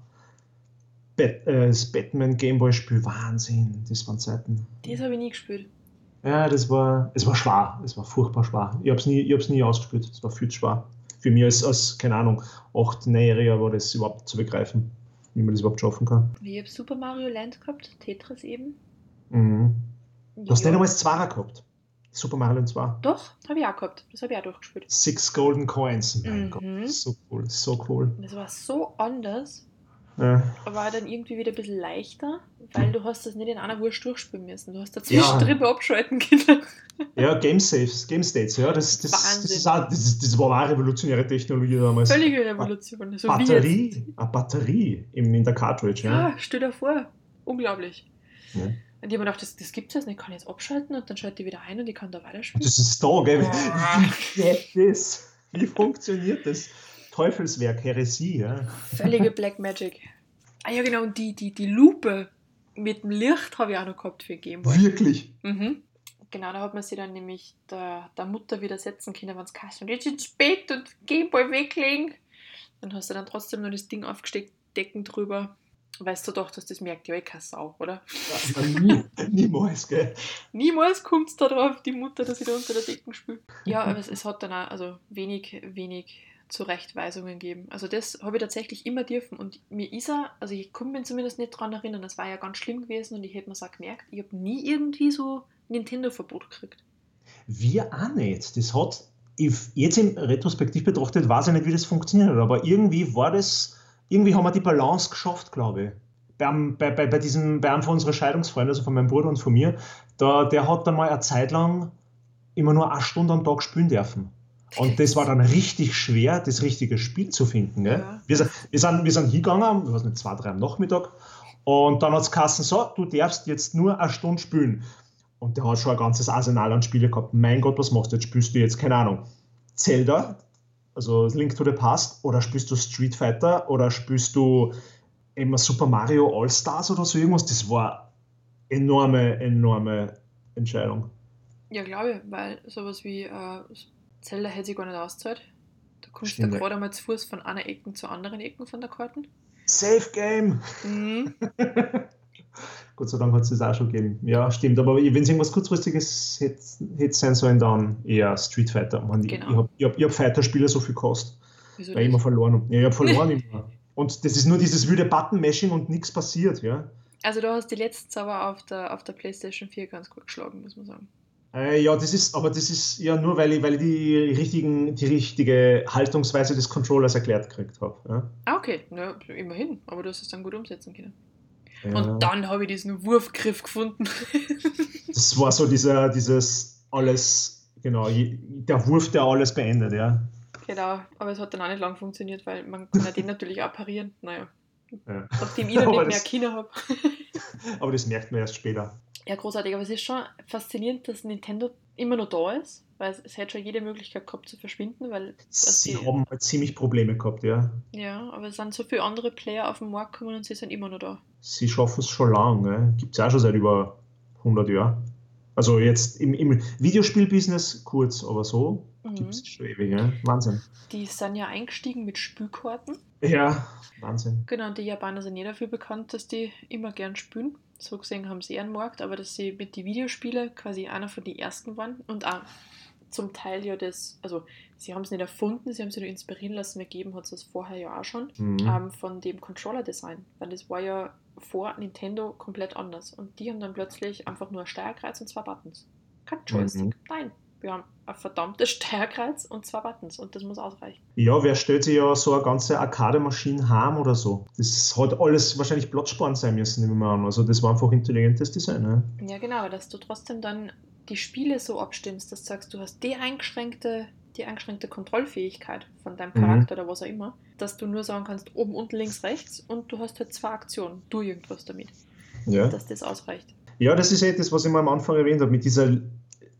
Bat äh, das Batman Gameboy-Spiel, Wahnsinn, das waren Zeiten. Das habe ich nie gespielt. Ja, das war, es war schwer, es war furchtbar schwer. Ich habe es nie, ich hab's nie ausgespielt, es war viel zu schwer. Für mich als, als keine Ahnung, 8-, 9-Jähriger war das überhaupt zu begreifen, wie man das überhaupt schaffen kann. Ich habe Super Mario Land gehabt, Tetris eben. Mhm. Du hast nicht einmal das Zweier gehabt. Super Mario Land 2. Doch, habe ich auch gehabt. Das habe ich auch durchgespielt. Six Golden Coins. Mein Mhm. Gott, so cool, so cool. Das war so anders, Ja. aber dann irgendwie wieder ein bisschen leichter, weil du hast das nicht in einer Wurst durchspielen müssen. Du hast dazwischen Ja. drüber abschalten können. ja, Game Saves, Game States, ja, das, das, das, ist auch, das, das war eine revolutionäre Technologie damals. Völlige Revolution. So Batterie, eine Batterie im, in der Cartridge, ja. Ja, stell dir vor. Unglaublich. Ja. Und ich habe mir gedacht, das, das gibt es jetzt nicht. Ich kann jetzt abschalten und dann schalte ich wieder ein und ich kann da weiterspielen. Das ist da, gell? Wie funktioniert das? Teufelswerk, Häresie, ja. Völlige Black Magic. Ah ja, genau. Und die, die, die Lupe mit dem Licht habe ich auch noch gehabt für Gameboy. Wirklich. Mhm. Genau, da hat man sie dann nämlich der, der Mutter widersetzen können, wenn es und jetzt ins Bett und Gameboy weglegen. Dann hast du dann trotzdem noch das Ding aufgesteckt, Decken drüber. Weißt du doch, dass das merkt ja eh keine Sau, oder? Ja, nie, niemals, gell? Niemals kommt es darauf, die Mutter, dass sie da unter der Decken spielt. Ja, aber es, es hat dann auch also wenig, wenig Zurechtweisungen gegeben. Also das habe ich tatsächlich immer dürfen. Und mir ist er, also ich kann mich zumindest nicht dran erinnern, das war ja ganz schlimm gewesen und ich hätte mir auch gemerkt, ich habe nie irgendwie so Nintendo-Verbot gekriegt. Wir auch nicht. Das hat, jetzt im Retrospektiv betrachtet, weiß ich nicht, wie das funktioniert aber irgendwie war das, irgendwie haben wir die Balance geschafft, glaube ich. Bei, bei, bei, diesem, bei einem von unseren Scheidungsfreunden, also von meinem Bruder und von mir, da, der hat dann mal eine Zeit lang immer nur eine Stunde am Tag spielen dürfen. Und das war dann richtig schwer, das richtige Spiel zu finden. Gell? Ja. Wir, sind, wir, sind, wir sind hingegangen, ich weiß nicht, zwei, drei am Nachmittag, und dann hat es geheißen, so, du darfst jetzt nur eine Stunde spielen. Und der hat schon ein ganzes Arsenal an Spiele gehabt. Mein Gott, was machst du jetzt? Spielst du jetzt, keine Ahnung, Zelda, also Link to the Past, oder spielst du Street Fighter, oder spielst du immer Super Mario All-Stars oder so irgendwas? Das war enorme, enorme Entscheidung. Ja, glaube ich, weil sowas wie äh, Zelda hätte sich gar nicht ausgezahlt. Da kommst Stimmt, du gerade einmal zu Fuß von einer Ecke zur anderen Ecke von der Karten. Safe Game! Mhm. Gott sei Dank hat es das auch schon gegeben. Ja, stimmt. Aber wenn es irgendwas kurzfristiges hätte, hätte sein sollen, dann eher Street Fighter. Man, Genau. Ich habe ich hab, ich hab Fighter-Spiele so viel gekostet, Wieso weil ich immer verloren habe. Ja, ich habe verloren immer. Und das ist nur dieses wilde Button-Mashing und nichts passiert. Ja, Also du hast die letzten Zauber auf der, auf der Playstation 4 ganz gut geschlagen, muss man sagen. Äh, ja das ist, aber das ist ja nur, weil ich, weil ich die, richtigen, die richtige Haltungsweise des Controllers erklärt gekriegt habe. Ja? Ah, okay, ja, immerhin. Aber du hast es dann gut umsetzen können. Ja. Und dann habe ich diesen Wurfgriff gefunden. Das war so dieser, dieses alles, genau, der Wurf, der alles beendet. Ja. Genau, aber es hat dann auch nicht lang funktioniert, weil man kann ja den natürlich auch parieren. Naja. Ja. Nachdem ich dann nicht mehr Kinder habe. Aber das merkt man erst später. Ja, großartig, aber es ist schon faszinierend, dass Nintendo immer noch da ist, weil es, es hätte schon jede Möglichkeit gehabt zu verschwinden, weil Sie die- haben halt ziemlich Probleme gehabt, ja. ja, aber es sind so viele andere Player auf den Markt gekommen und sie sind immer noch da. Sie schaffen es schon lang. Gibt es auch schon seit über 100 Jahren. Also jetzt im, im Videospielbusiness kurz, aber so Mhm. gibt es schon ewig. Ja? Wahnsinn. Die sind ja eingestiegen mit Spülkarten. Ja, Wahnsinn. Genau, die Japaner sind eh dafür bekannt, dass die immer gern spülen. So gesehen haben sie ihren Markt, aber dass sie mit den Videospielen quasi einer von den ersten waren und auch zum Teil ja das, also sie haben es nicht erfunden, sie haben sich nur inspirieren lassen, gegeben hat es das vorher ja auch schon, Mhm. ähm, von dem Controller-Design, weil das war ja vor Nintendo komplett anders und die haben dann plötzlich einfach nur ein Steuerkreuz und zwei Buttons. Kein Joystick, Mhm. nein. Wir haben ein verdammtes Steuerkreuz und zwei Buttons und das muss ausreichen. Ja, wer stellt sich ja so eine ganze Arcade-Maschine heim oder so? Das hat alles wahrscheinlich Platzsparend sein müssen, nehmen wir an. Also das war einfach intelligentes Design. Ne? Ja, genau, aber dass du trotzdem dann die Spiele so abstimmst, dass du sagst, du hast die eingeschränkte, die eingeschränkte Kontrollfähigkeit von deinem Mhm. Charakter oder was auch immer, dass du nur sagen kannst, oben, unten, links, rechts und du hast halt zwei Aktionen, du irgendwas damit, Ja. dass das ausreicht. ja, das ist etwas, was ich mal am Anfang erwähnt habe, mit dieser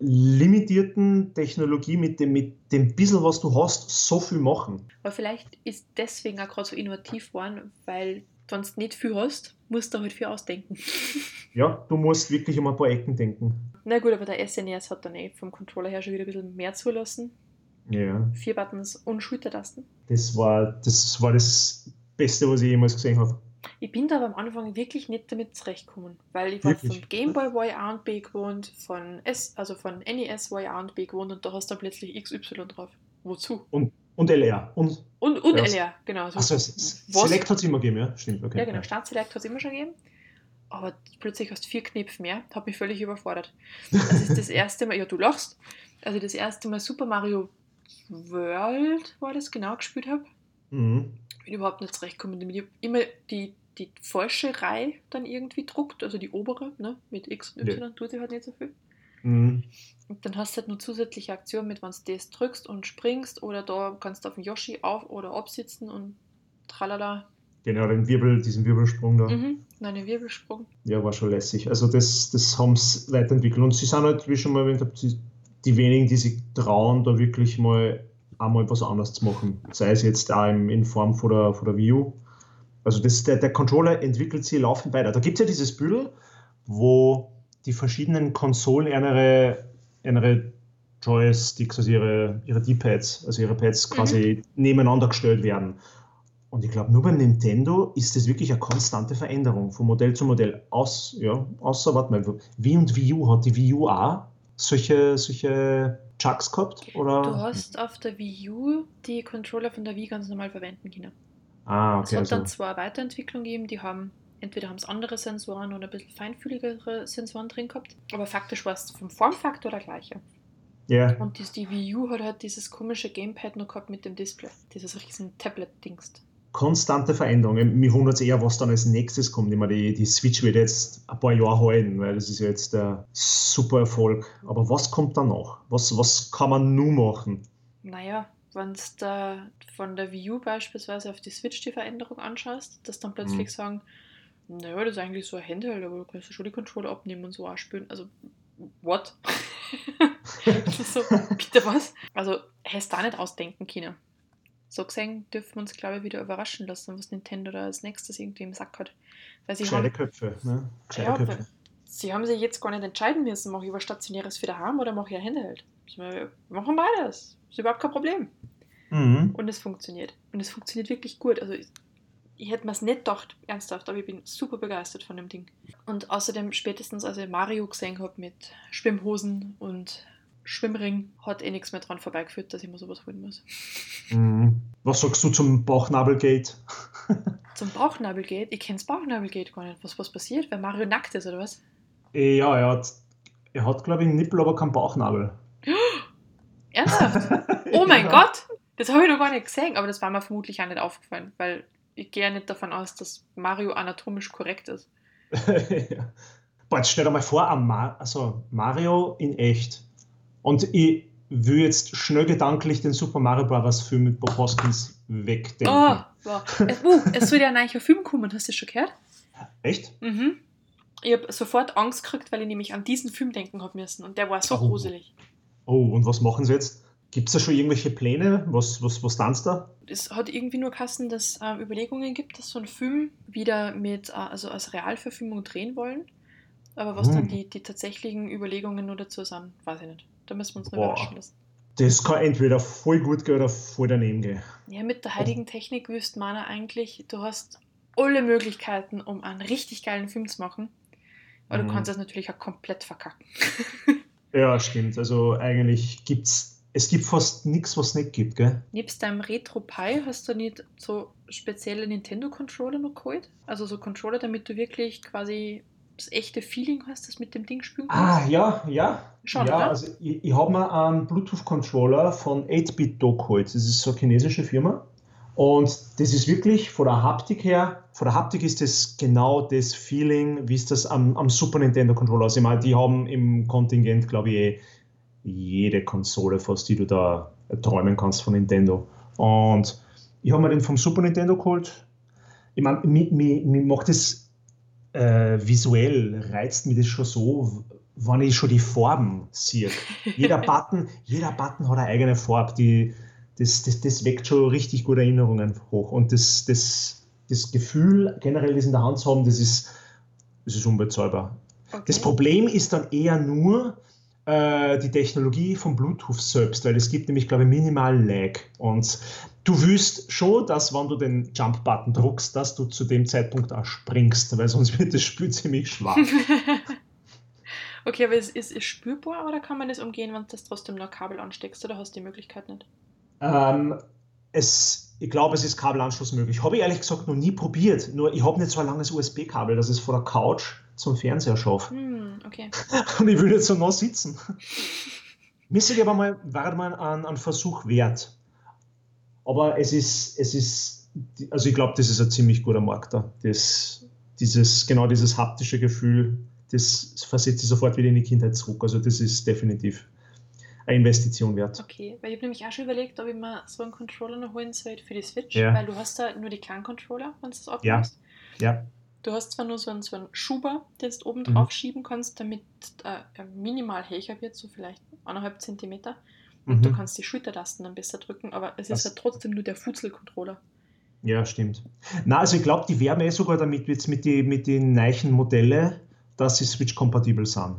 limitierten Technologie, mit dem, mit dem bisschen, was du hast, so viel machen. Aber vielleicht ist deswegen auch gerade so innovativ geworden, weil wenn du nicht viel hast, musst du halt viel ausdenken. Ja, du musst wirklich um ein paar Ecken denken. Na gut, aber der SNES hat dann eh vom Controller her schon wieder ein bisschen mehr zulassen. Ja, Vier Buttons und Schultertasten. das war das, war das Beste, was ich jemals gesehen habe. Ich bin da aber am Anfang wirklich nicht damit zurechtgekommen, weil ich war Wirklich? von Gameboy war ich A und B gewohnt, von S, also von NES war ich A und B gewohnt und da hast du dann plötzlich XY drauf. Wozu? Und LR. Und Und, und Ja. LR, genau. So, also, was? Select hat es immer gegeben, ja? Stimmt, okay. Ja, genau, Startselect hat es immer schon gegeben. Aber plötzlich hast du vier Knöpfe mehr, hat mich völlig überfordert. Das ist das erste Mal, ja, du lachst. Also das erste Mal Super Mario World war das genau gespielt habe. Mhm. Bin überhaupt nicht zurechtgekommen hab immer die, die falsche Reihe dann irgendwie druckt, also die obere, ne, mit X und Y, Ja. tut sie halt nicht so viel. Mhm. Und dann hast du halt nur zusätzliche Aktionen mit, wenn du das drückst und springst oder da kannst du auf den Yoshi auf- oder absitzen und tralala. Genau, den Wirbel, diesen Wirbelsprung da. Mhm. Nein, einen Wirbelsprung. Ja, war schon lässig. Also das, das haben sie weiterentwickelt. Und sie sind halt, wie schon mal erwähnt habe, die, die wenigen, die sich trauen, da wirklich mal einmal was anderes zu machen. Sei es jetzt auch im, in Form von der, von der U. Also das, der, der Controller entwickelt sich laufend weiter. Da gibt es ja dieses Büdel, wo die verschiedenen Konsolen ihre, ihre Joysticks, also ihre, ihre D-Pads, also ihre Pads quasi nebeneinander gestellt werden. Und ich glaube, nur beim Nintendo ist das wirklich eine konstante Veränderung von Modell zu Modell. Aus, ja, außer, warte mal, Wii und Wii U hat die Wii U auch solche, solche Chucks gehabt? Oder? Du hast auf der Wii U die Controller von der Wii ganz normal verwenden können. ah, Es okay. hat Also, dann zwar Weiterentwicklung gegeben, die haben entweder haben es andere Sensoren oder ein bisschen feinfühligere Sensoren drin gehabt, aber faktisch war es vom Formfaktor der gleiche. ja, Und die, die Wii U hat halt dieses komische Gamepad noch gehabt mit dem Display, dieses riesen Tablet-Dings. Konstante Veränderung. Mich wundert es eher, was dann als nächstes kommt. Ich meine, die, die Switch wird jetzt ein paar Jahre halten, weil das ist ja jetzt der super Erfolg. Aber was kommt danach? Was, was kann man nun machen? Naja, wenn du da von der Wii U beispielsweise auf die Switch die Veränderung anschaust, dass dann plötzlich Mhm. sagen, naja, das ist eigentlich so ein Handheld, aber du kannst ja schon die Controller abnehmen und so auch spielen. Also, what? so, bitte was? Also, hättest du da nicht ausdenken können. So gesehen dürfen wir uns, glaube ich, wieder überraschen lassen, was Nintendo da als nächstes irgendwie im Sack hat. Weil sie Gescheite haben, Köpfe. Ne? Gescheite Ja, Köpfe. sie haben sich jetzt gar nicht entscheiden müssen, mache ich was Stationäres für daheim oder mache ich ein Handheld. Wir machen beides. Ist überhaupt kein Problem. Mhm. Und es funktioniert. Und es funktioniert wirklich gut. Also ich, ich hätte mir es nicht gedacht, ernsthaft, aber ich bin super begeistert von dem Ding. Und außerdem, spätestens als ich Mario gesehen habe mit Schwimmhosen und Schwimmring, hat eh nichts mehr dran vorbeigeführt, dass ich mir sowas holen muss. Mhm. Was sagst du zum Bauchnabelgate? Zum Bauchnabelgate, ich kenne das Bauchnabelgate gar nicht. Was, was passiert, weil Mario nackt ist oder was? Eh, Ja, er hat, er hat glaube ich, einen Nippel, aber keinen Bauchnabel. Ernsthaft? Oh mein Ja. Gott! Das habe ich noch gar nicht gesehen, aber das war mir vermutlich auch nicht aufgefallen, weil ich gehe ja nicht davon aus, dass Mario anatomisch korrekt ist. Boah, jetzt stell dir mal vor, also Mario in echt. Und ich, will jetzt schnell gedanklich den Super Mario Bros. Film mit Bob Hoskins wegdenken. Oh, wow. Es, uh, es soll ja ein neuer Film kommen, hast du das schon gehört? Echt? Mhm. Ich habe sofort Angst gekriegt, weil ich nämlich an diesen Film denken habe müssen und der war so Oh. gruselig. Oh, und was machen sie jetzt? Gibt es da schon irgendwelche Pläne? Was, was, was tanzt da? Es hat irgendwie nur Kassen, dass es ähm, Überlegungen gibt, dass so ein Film wieder mit, äh, also als Realverfilmung drehen wollen. Aber was Hm. dann die, die tatsächlichen Überlegungen nur dazu sind, weiß ich nicht. Da müssen wir uns noch überraschen lassen. Das kann entweder voll gut gehen oder voll daneben gehen. Ja, mit der heutigen Technik wüsste man eigentlich, du hast alle Möglichkeiten, um einen richtig geilen Film zu machen. Aber Mhm. du kannst das natürlich auch komplett verkacken. Ja, stimmt. Also eigentlich gibt's, es gibt fast nichts, was es nicht gibt, gell? Nebst deinem Retro Pi hast du nicht so spezielle Nintendo-Controller noch geholt? Also so Controller, damit du wirklich quasi das echte Feeling hast, das mit dem Ding spielen Ah, kannst? ja, ja. Schon, ja, oder? also ich, ich habe mir einen Bluetooth-Controller von 8-Bit Do geholt. Das ist so eine chinesische Firma. Und das ist wirklich von der Haptik her, von der Haptik ist das genau das Feeling, wie es das am, am Super Nintendo Controller aussieht. Ich meine, die haben im Kontingent, glaube ich, eh jede Konsole fast, die du da träumen kannst von Nintendo. Und ich habe mir den vom Super Nintendo geholt. Ich meine, mir, mir, mir macht das äh, visuell, reizt mich das schon so, wenn ich schon die Farben sehe. Jeder Button, jeder Button hat eine eigene Farbe. Die, das, das, das weckt schon richtig gute Erinnerungen hoch. Und das, das, das Gefühl, generell das in der Hand zu haben, das ist, das ist unbezahlbar. Okay. Das Problem ist dann eher nur die Technologie von Bluetooth selbst, weil es gibt nämlich, glaube ich, minimal Lag. Und du willst schon, dass, wenn du den Jump-Button druckst, dass du zu dem Zeitpunkt auch springst, weil sonst wird das Spiel ziemlich schwach. okay, aber ist, ist es spürbar oder kann man das umgehen, wenn du das trotzdem noch Kabel ansteckst oder hast du die Möglichkeit nicht? ähm, es, ich glaube, es ist Kabelanschluss möglich. Habe ich ehrlich gesagt noch nie probiert. Nur ich habe nicht so ein langes USB-Kabel, dass ich es von der Couch zum Fernseher schaffe. Hm, okay. Und ich will jetzt so nah sitzen. Ich aber mal, war mal ein, ein Versuch wert. Aber es ist, es ist, also ich glaube, das ist ein ziemlich guter Markt da. Das, dieses, genau dieses haptische Gefühl, das versetzt sich sofort wieder in die Kindheit zurück. Also das ist definitiv eine Investition wert. Okay, weil ich habe nämlich auch schon überlegt, ob ich mir so einen Controller noch holen sollte für die Switch, Ja. weil du hast da nur die kleinen Controller, wenn du das Ja. abmachst. Ja, Du hast zwar nur so einen, so einen Schuber, den du oben Mhm. drauf drauf schieben kannst, damit äh, er minimal höher wird, so vielleicht anderthalb Zentimeter. Und mhm. du kannst die Schultertasten dann besser drücken, aber es Das- ist ja trotzdem nur der Futzel-Controller. ja, stimmt. Na, also ich glaube, die werben eh sogar damit jetzt mit, die, mit den neuen Modellen, dass sie Switch-kompatibel sind.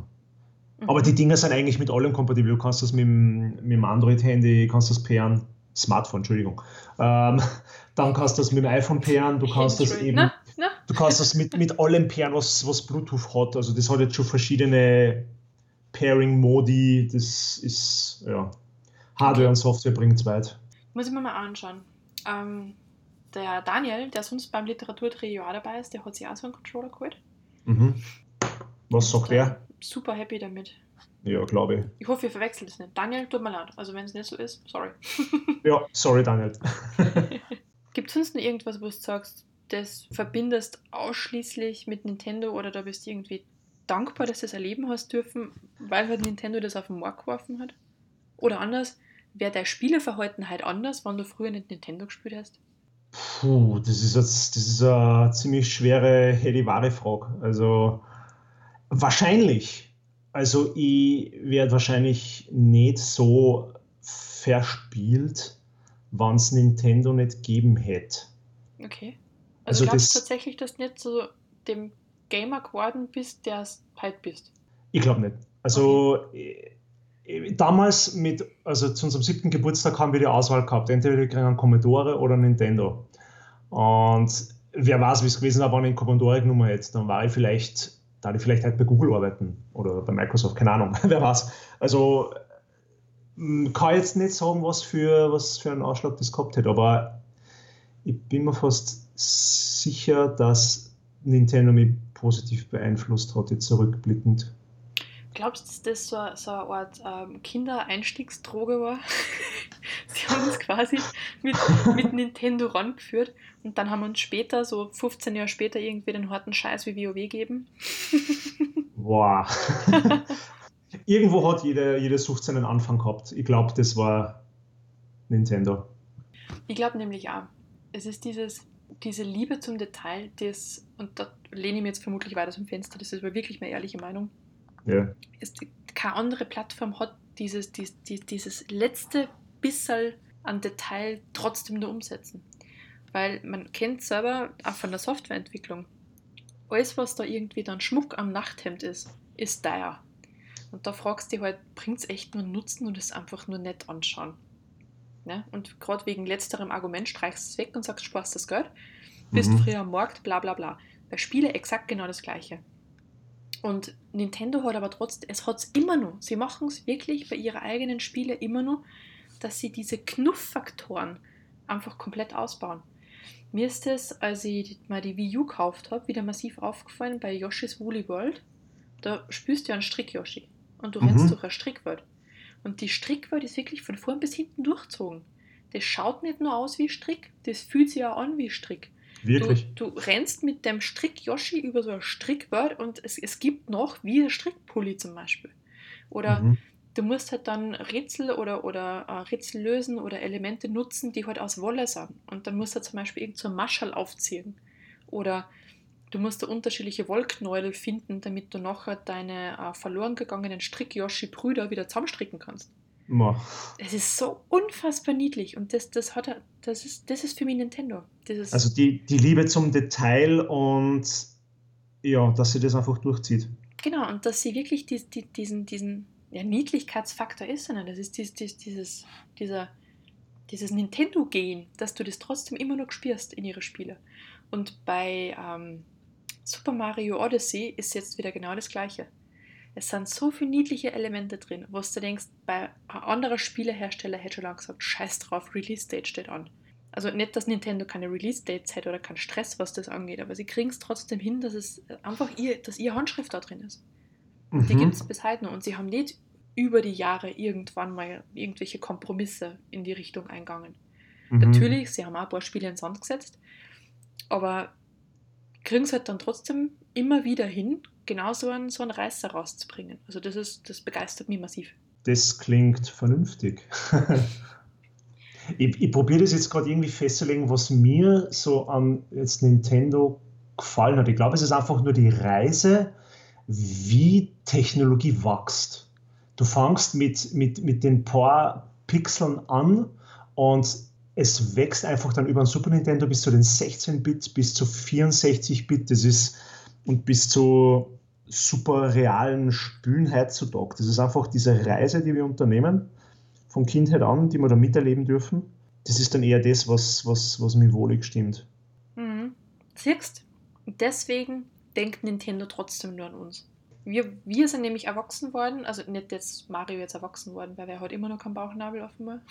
Mhm. Aber die Dinger sind eigentlich mit allem kompatibel. Du kannst das mit dem, mit dem Android-Handy, kannst das pairen, Smartphone, Entschuldigung. Ähm, dann kannst du das mit dem iPhone pairen, du kannst das eben, Na, na, du kannst das mit, mit allem pairen, was, was Bluetooth hat. Also das hat jetzt schon verschiedene Pairing-Modi. Das ist, ja, Hardware Okay. und Software bringt es weit. muss ich mir mal anschauen. Ähm, der Daniel, der sonst beim Literaturtrio auch dabei ist, der hat sich auch so einen Controller geholt. Mhm. Was sagt er? Super happy damit. Ja, glaube ich. Ich hoffe, ihr verwechselt es nicht. Daniel, tut mir leid. Also wenn es nicht so ist, sorry. Ja, sorry, Daniel. Gibt es sonst noch irgendwas, wo du sagst, das verbindest ausschließlich mit Nintendo oder da bist du irgendwie dankbar, dass du das erleben hast dürfen, weil halt Nintendo das auf den Markt geworfen hat? Oder anders, wäre dein Spieleverhalten halt anders, wenn du früher nicht Nintendo gespielt hast? Puh, das ist jetzt, das ist eine ziemlich schwere, helle Frage. Also wahrscheinlich. Also ich werde wahrscheinlich nicht so verspielt, wenn es Nintendo nicht geben hätte. Okay. Also Also, glaubst du tatsächlich, dass du nicht so dem Gamer geworden bist, der es halt bist? Ich glaube nicht. Also äh, äh, damals mit, also zu unserem siebten Geburtstag haben wir die Auswahl gehabt. Entweder wir kriegen einen Commodore oder einen Nintendo. Und wer weiß, wie es gewesen wäre, wenn ich einen Commodore genommen hätte, dann war ich vielleicht, da ich vielleicht halt bei Google arbeiten oder bei Microsoft, keine Ahnung, wer weiß. Also äh, kann ich jetzt nicht sagen, was für, was für einen Ausschlag das gehabt hätte, aber ich bin mir fast sicher, dass Nintendo mich positiv beeinflusst hat, jetzt zurückblickend. Glaubst du, dass das so, so eine Art ähm, Kindereinstiegsdroge war? Sie haben uns quasi mit, mit Nintendo rangeführt und dann haben uns später, so 15 Jahre später, irgendwie den harten Scheiß wie WoW gegeben. Boah. irgendwo hat jede, jede Sucht seinen Anfang gehabt. Ich glaube, das war Nintendo. Ich glaube nämlich auch. Es ist dieses, diese Liebe zum Detail, das, und da lehne ich mir jetzt vermutlich weiter zum Fenster, das ist aber wirklich meine ehrliche Meinung. Ja. Ist, keine andere Plattform hat dieses, dieses, dieses letzte Bissel an Detail trotzdem nur umsetzen. Weil man kennt selber auch von der Softwareentwicklung, alles, was da irgendwie dann Schmuck am Nachthemd ist, ist teuer. Und da fragst du dich halt, bringt es echt nur Nutzen und es einfach nur nett anschauen? Ne? Und gerade wegen letzterem Argument streichst du es weg und sagst, sparst das Geld, bist mhm. früher am Markt, bla bla bla. Bei Spiele exakt genau das Gleiche. Und Nintendo hat aber trotzdem, es hat es immer noch, sie machen es wirklich bei ihren eigenen Spielen immer noch, dass sie diese Knufffaktoren einfach komplett ausbauen. Mir ist es, als ich mal die Wii U gekauft habe, wieder massiv aufgefallen bei Yoshi's Woolly World. Da spürst du einen Strick-Yoshi und du mhm. rennst durch eine Strickwelt. Und die Strickwelt ist wirklich von vorn bis hinten durchzogen. Das schaut nicht nur aus wie Strick, das fühlt sich auch an wie Strick. Wirklich? Du, du rennst mit dem Strick-Yoshi über so eine Strickwelt und es, es gibt noch wie ein Strickpulli zum Beispiel. Oder mhm du musst halt dann Rätsel oder, oder äh, Rätsel lösen oder Elemente nutzen, die halt aus Wolle sind. Und dann musst du zum Beispiel irgend so ein Maschall aufziehen. Oder du musst da unterschiedliche Wollknäuel finden, damit du nachher deine äh, verloren gegangenen Strick-Yoshi-Brüder wieder zusammenstricken kannst. Es ist so unfassbar niedlich und das, das, hat, das, ist, das ist für mich Nintendo. Also die, die Liebe zum Detail und ja, dass sie das einfach durchzieht. Genau, und dass sie wirklich die, die, diesen, diesen ja, Niedlichkeitsfaktor ist, sondern das ist dieses, dieses, dieser, dieses Nintendo-Gen, dass du das trotzdem immer noch spürst in ihre Spiele. Und bei ähm, Super Mario Odyssey ist jetzt wieder genau das Gleiche. Es sind so viele niedliche Elemente drin, wo du denkst, bei anderer Spielehersteller hätte schon lange gesagt, scheiß drauf, Release-Date steht an. Also nicht, dass Nintendo keine Release-Dates hätte oder keinen Stress, was das angeht, aber sie kriegen es trotzdem hin, dass es einfach ihr, dass ihr Handschrift da drin ist. Mhm. Die gibt es bis heute noch. Und sie haben nicht über die Jahre irgendwann mal irgendwelche Kompromisse in die Richtung eingegangen. Mhm. Natürlich, sie haben auch ein paar Spiele ins Sand gesetzt, aber kriegen es halt dann trotzdem immer wieder hin, genau so einen, so einen Reißer rauszubringen. Also das ist, das begeistert mich massiv. Das klingt vernünftig. ich, ich probiere das jetzt gerade irgendwie festzulegen, was mir so an jetzt Nintendo gefallen hat. Ich glaube, es ist einfach nur die Reise wie Technologie wächst. Du fangst mit, mit, mit den paar Pixeln an und es wächst einfach dann über ein Super Nintendo bis zu den 16-Bit, bis zu 64-Bit. Das ist und bis zu super realen Spülen heutzutage. Das ist einfach diese Reise, die wir unternehmen, von Kindheit an, die wir da miterleben dürfen. Das ist dann eher das, was, was, was mir wohlig stimmt. Mhm. Siehst, deswegen denkt Nintendo trotzdem nur an uns. Wir, wir sind nämlich erwachsen worden, also nicht jetzt Mario jetzt erwachsen worden, weil er hat immer noch keinen Bauchnabel offenbar.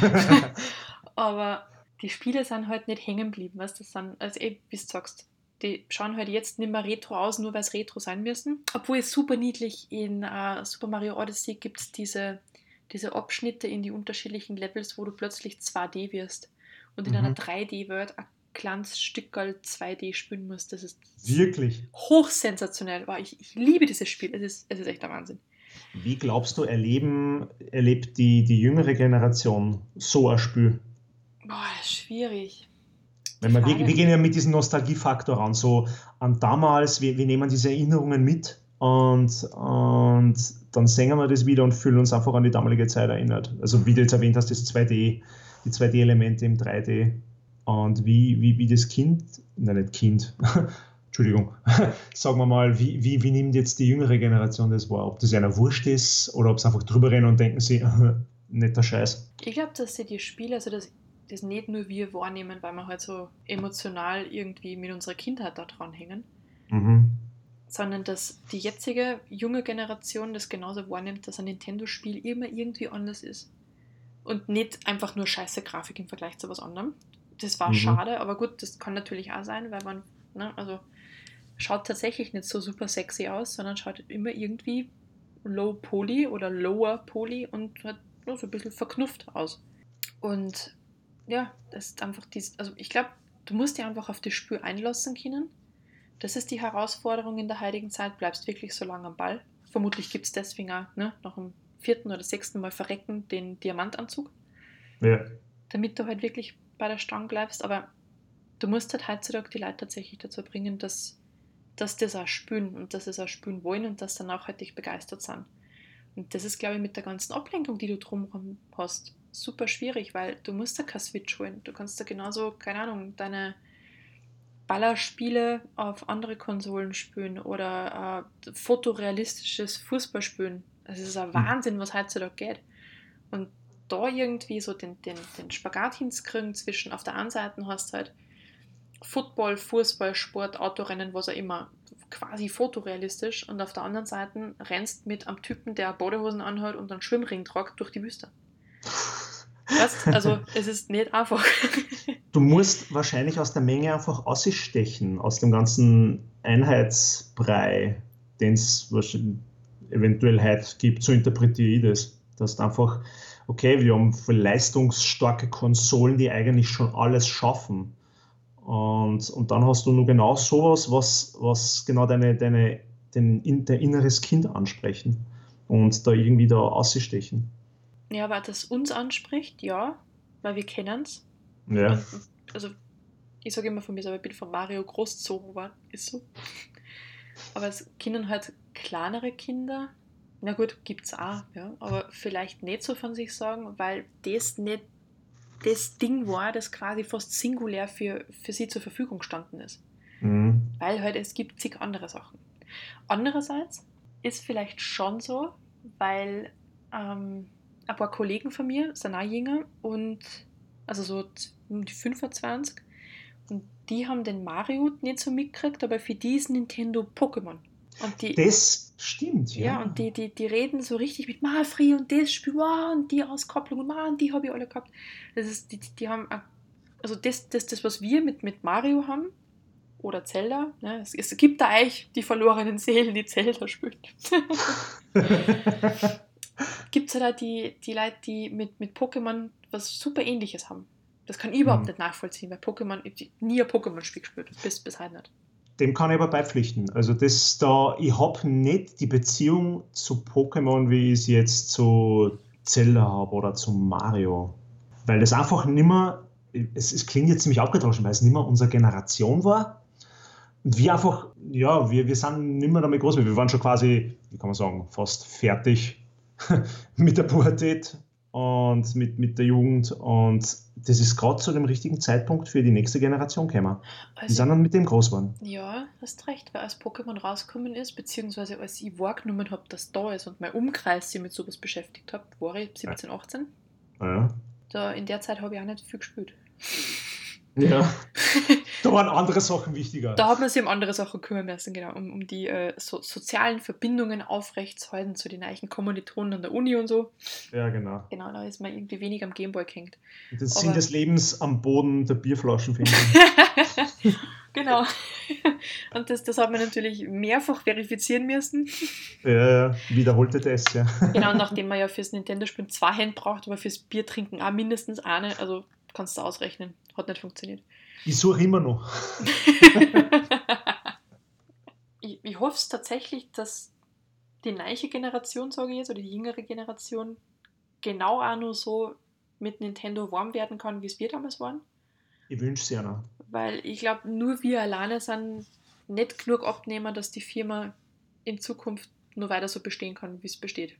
Aber die Spiele sind halt nicht hängen geblieben, was das sind, also eh, wie du sagst, die schauen halt jetzt nicht mehr retro aus, nur weil es retro sein müssen. Obwohl es super niedlich in uh, Super Mario Odyssey gibt es diese, diese Abschnitte in die unterschiedlichen Levels, wo du plötzlich 2D wirst und in mhm. einer 3D-Welt kleines Stückerl 2D spielen muss. Das ist wirklich hochsensationell. Ich, ich liebe dieses Spiel. Es ist, es ist echt der Wahnsinn. Wie glaubst du, erleben, erlebt die, die jüngere Generation so ein Spiel? Boah, das ist schwierig. Wenn wir, wir, wir, gehen ja mit diesem Nostalgiefaktor ran, so an damals, wir, wir nehmen diese Erinnerungen mit und, und dann singen wir das wieder und fühlen uns einfach an die damalige Zeit erinnert. Also wie du jetzt erwähnt hast, das 2D, die 2D-Elemente im 3D. Und wie, wie, wie das Kind, nein, nicht Kind, Entschuldigung, sagen wir mal, wie, wie, wie nimmt jetzt die jüngere Generation das wahr? Ob das einer wurscht ist oder ob sie einfach drüber rennen und denken sie, netter Scheiß. Ich glaube, dass sie die Spiele, also das, das nicht nur wir wahrnehmen, weil wir halt so emotional irgendwie mit unserer Kindheit da dran hängen, mhm. sondern dass die jetzige junge Generation das genauso wahrnimmt, dass ein Nintendo-Spiel immer irgendwie anders ist. Und nicht einfach nur scheiße Grafik im Vergleich zu was anderem, das war mhm. schade, aber gut, das kann natürlich auch sein, weil man, ne, also schaut tatsächlich nicht so super sexy aus, sondern schaut immer irgendwie low poly oder lower poly und hat nur so ein bisschen verknufft aus. Und ja, das ist einfach dies, also ich glaube, du musst dir einfach auf das Spiel einlassen können. Das ist die Herausforderung in der heutigen Zeit, bleibst wirklich so lange am Ball. vermutlich gibt es deswegen auch ne, nach dem vierten oder sechsten Mal verrecken den Diamantanzug. Ja. Damit du halt wirklich bei der Stange bleibst. Aber du musst halt heutzutage die Leute tatsächlich dazu bringen, dass, dass das auch spüren und dass sie es auch spüren wollen und dass sie nachhaltig begeistert sind. Und das ist, glaube ich, mit der ganzen Ablenkung, die du drumherum hast, super schwierig, weil du musst da kein Switch holen. Du kannst da genauso, keine Ahnung, deine Ballerspiele auf andere Konsolen spielen oder äh, fotorealistisches Fußball spielen. Es ist ein hm. Wahnsinn, was heutzutage geht. Und da irgendwie so den, den, den Spagat hinzukriegen zwischen, auf der einen Seite hast du halt Football, Fußball, Sport, Autorennen, was auch immer, quasi fotorealistisch und auf der anderen Seite rennst mit einem Typen, der Bodehosen anhört und einen Schwimmring tragt durch die Wüste. Weißt? Also es ist nicht einfach. Du musst wahrscheinlich aus der Menge einfach ausstechen, aus dem ganzen Einheitsbrei, den es eventuell heute gibt, so interpretiere ich das. Dass du einfach, okay, wir haben leistungsstarke Konsolen, die eigentlich schon alles schaffen. Und, und dann hast du nur genau sowas, was, was genau deine, deine, den, dein inneres Kind ansprechen und da irgendwie da ausstechen. Ja, weil das uns anspricht, ja, weil wir kennen es. Ja. Also, ich sage immer von mir selber, ich bin von Mario großgezogen worden, ist so. Aber es Kindern halt kleinere Kinder, na gut, gibt es auch, ja, aber vielleicht nicht so von sich sagen, weil das nicht das Ding war, das quasi fast singulär für, für sie zur Verfügung gestanden ist. Mhm. Weil halt es gibt zig andere Sachen. Andererseits ist vielleicht schon so, weil ähm, ein paar Kollegen von mir sind auch jünger und also so um die 25 und die haben den Mario nicht so mitgekriegt, aber für die ist Nintendo Pokémon. Und die, das stimmt, ja. Ja, und die, die, die reden so richtig mit Mafri und das Spiel, und die Auskopplung, und, und die habe ich alle gehabt. Das ist, die, die haben, also das, das, das, was wir mit, mit Mario haben, oder Zelda, ne, es, es gibt da eigentlich die verlorenen Seelen, die Zelda spielen. gibt es halt die, die Leute, die mit, mit Pokémon was super ähnliches haben. Das kann ich überhaupt mhm. nicht nachvollziehen, weil Pokémon, ich nie ein Pokémon-Spiel gespielt, bis, bis heute nicht. Dem kann ich aber beipflichten. Also das da, ich habe nicht die Beziehung zu Pokémon, wie ich es jetzt zu Zelda habe oder zu Mario. Weil das einfach nimmer, es, es klingt jetzt ziemlich abgedroschen, weil es nimmer unsere Generation war. Und wir einfach, ja, wir, wir sind nimmer damit groß. Wir waren schon quasi, wie kann man sagen, fast fertig mit der Pubertät und mit, mit der Jugend. Und das ist gerade zu dem richtigen Zeitpunkt für die nächste Generation gekommen. Also, die sind dann mit dem groß geworden. Ja, hast recht, weil als Pokémon rausgekommen ist, beziehungsweise als ich wahrgenommen habe, dass da ist und mein Umkreis sich mit sowas beschäftigt hat, war ich 17, 18. Ja. Da, in der Zeit habe ich auch nicht viel gespielt. Ja. da waren andere Sachen wichtiger. Da hat man sich um andere Sachen kümmern müssen, genau, um, um die äh, so, sozialen Verbindungen aufrechtzuerhalten zu den eigenen Kommilitonen an der Uni und so. Ja, genau. Genau, da ist man irgendwie wenig am Gameboy gehängt. Den Sinn des Lebens am Boden der Bierflaschen finden. genau. Und das, das hat man natürlich mehrfach verifizieren müssen. Ja, ja, wiederholte Tests, ja. Genau, nachdem man ja fürs Nintendo-Spielen zwei Hände braucht, aber fürs Bier trinken auch mindestens eine, also kannst du ausrechnen. Hat nicht funktioniert. Ich suche immer noch. ich, ich hoffe es tatsächlich, dass die neue Generation, sage ich jetzt, oder die jüngere Generation genau auch nur so mit Nintendo warm werden kann, wie es wir damals waren. Ich wünsche es ja noch. Weil ich glaube, nur wir alleine sind nicht genug Abnehmer, dass die Firma in Zukunft nur weiter so bestehen kann, wie es besteht.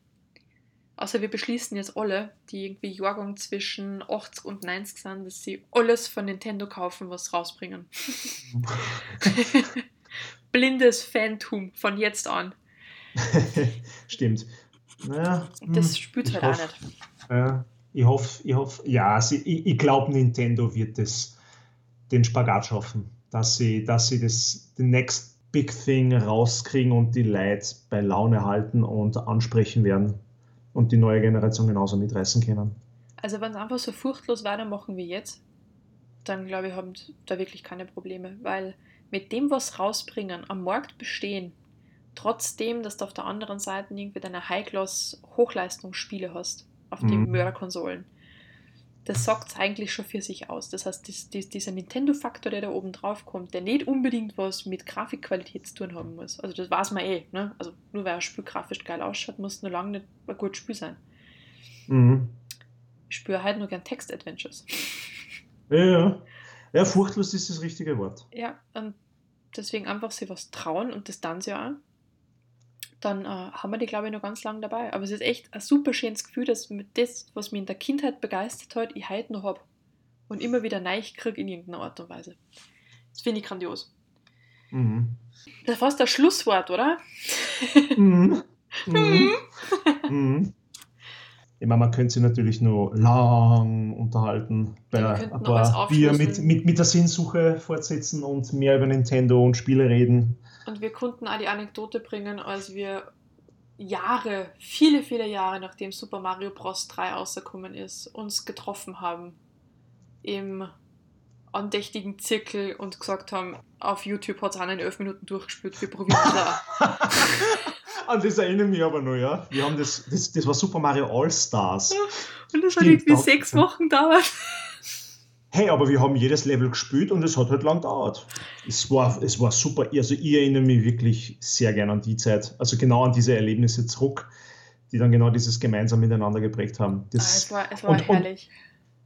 Außer wir beschließen jetzt alle, die irgendwie Jahrgang zwischen 80 und 90 sind, dass sie alles von Nintendo kaufen, was rausbringen. Blindes Fantum von jetzt an. Stimmt. Naja, das hm, spürt halt auch nicht. Ja, ich hoffe, ich hoffe, ja, sie, ich, ich glaube, Nintendo wird das, den Spagat schaffen, dass sie, dass sie das, den Next Big Thing rauskriegen und die Leute bei Laune halten und ansprechen werden und die neue Generation genauso mitreißen können. Also wenn es einfach so furchtlos weitermachen wie jetzt, dann glaube ich, haben da wirklich keine Probleme, weil mit dem, was rausbringen, am Markt bestehen, trotzdem, dass du auf der anderen Seite irgendwie deine High-Class-Hochleistungsspiele hast, auf mhm. den Mörderkonsolen. Das sagt es eigentlich schon für sich aus. Das heißt, das, das, dieser Nintendo-Faktor, der da oben drauf kommt, der nicht unbedingt was mit Grafikqualität zu tun haben muss. Also das weiß man eh. Ne? Also nur weil ein Spiel grafisch geil ausschaut, muss es noch lange nicht ein gutes Spiel sein. Mhm. Ich spüre halt nur gern Text-Adventures. Ja, ja. Ja, furchtlos ist das richtige Wort. Ja, und deswegen einfach sich was trauen und das dann ja auch dann äh, haben wir die, glaube ich, noch ganz lange dabei. Aber es ist echt ein super schönes Gefühl, dass mit das, was mich in der Kindheit begeistert hat, ich heute noch habe. Und immer wieder neu kriege in irgendeiner Art und Weise. Das finde ich grandios. Mhm. Das fast das Schlusswort, oder? Mhm. Mhm. mhm. Ich meine, man könnte sich natürlich nur lang unterhalten, bei ein paar Bier mit, mit, mit der Sinnsuche fortsetzen und mehr über Nintendo und Spiele reden. Und wir konnten auch die Anekdote bringen, als wir Jahre, viele, viele Jahre nachdem Super Mario Bros. 3 rausgekommen ist, uns getroffen haben im andächtigen Zirkel und gesagt haben, auf YouTube hat es einen in elf Minuten durchgespielt, wir probieren da. An das erinnere ich mich aber noch, ja. Wir haben das, das, das war Super Mario All Stars. Und das hat irgendwie sechs Wochen gedauert. Hey, aber wir haben jedes Level gespielt und es hat halt lang gedauert. Es war, es war super. Also ich erinnere mich wirklich sehr gerne an die Zeit. Also genau an diese Erlebnisse zurück, die dann genau dieses gemeinsam miteinander geprägt haben. Das, ah, es war, es war und, herrlich.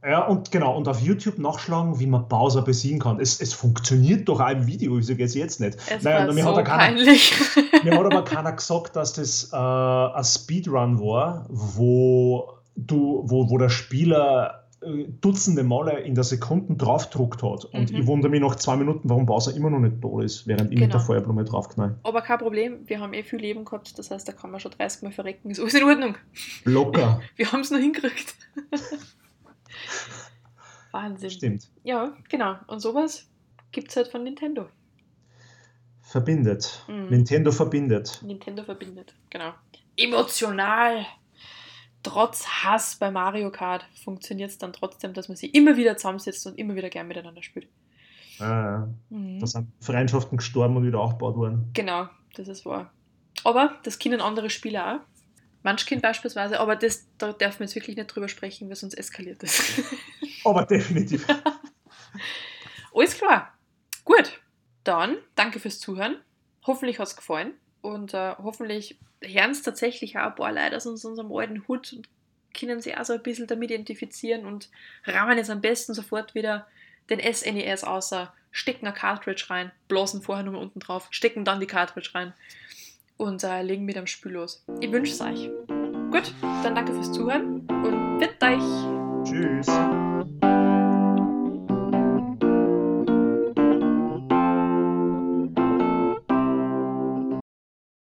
Und, ja, und genau, und auf YouTube nachschlagen, wie man Bowser besiegen kann. Es, es funktioniert doch auch im Video, wieso geht es jetzt nicht? Es naja, war mir so hat keiner, peinlich. Mir hat aber keiner gesagt, dass das äh, ein Speedrun war, wo, du, wo, wo der Spieler Dutzende Male in der Sekunde draufgedruckt hat. Und mhm. ich wundere mich nach zwei Minuten, warum Bowser immer noch nicht tot ist, während ich genau. mit der. Feuerblume draufknall. Aber kein Problem, wir haben eh viel Leben gehabt, das heißt, da kann man schon 30 Mal verrecken, ist alles in Ordnung. Locker. Wir haben es noch hingekriegt. Wahnsinn. Stimmt. Ja, genau. Und sowas gibt es halt von Nintendo. Verbindet. Mhm. Nintendo verbindet. Nintendo verbindet, genau. Emotional trotz Hass bei Mario Kart funktioniert es dann trotzdem, dass man sich immer wieder zusammensetzt und immer wieder gern miteinander spielt. Ah, mhm. Da sind Freundschaften gestorben und wieder aufgebaut worden. Genau, das ist wahr. Aber das können andere Spiele auch. Munchkin beispielsweise, aber das, da darf man jetzt wirklich nicht drüber sprechen, weil sonst eskaliert das. aber definitiv. Alles klar. Gut, dann danke fürs Zuhören. Hoffentlich hat es gefallen und äh, hoffentlich hören es tatsächlich auch ein paar Leute aus unserem alten Hut und können sich auch so ein bisschen damit identifizieren und rahmen jetzt am besten sofort wieder den SNES e außer, stecken ein Cartridge rein, blasen vorher nochmal unten drauf, stecken dann die Cartridge rein und äh, legen mit am Spiel los. Ich wünsche es euch. Gut, dann danke fürs Zuhören und bitte euch. Tschüss.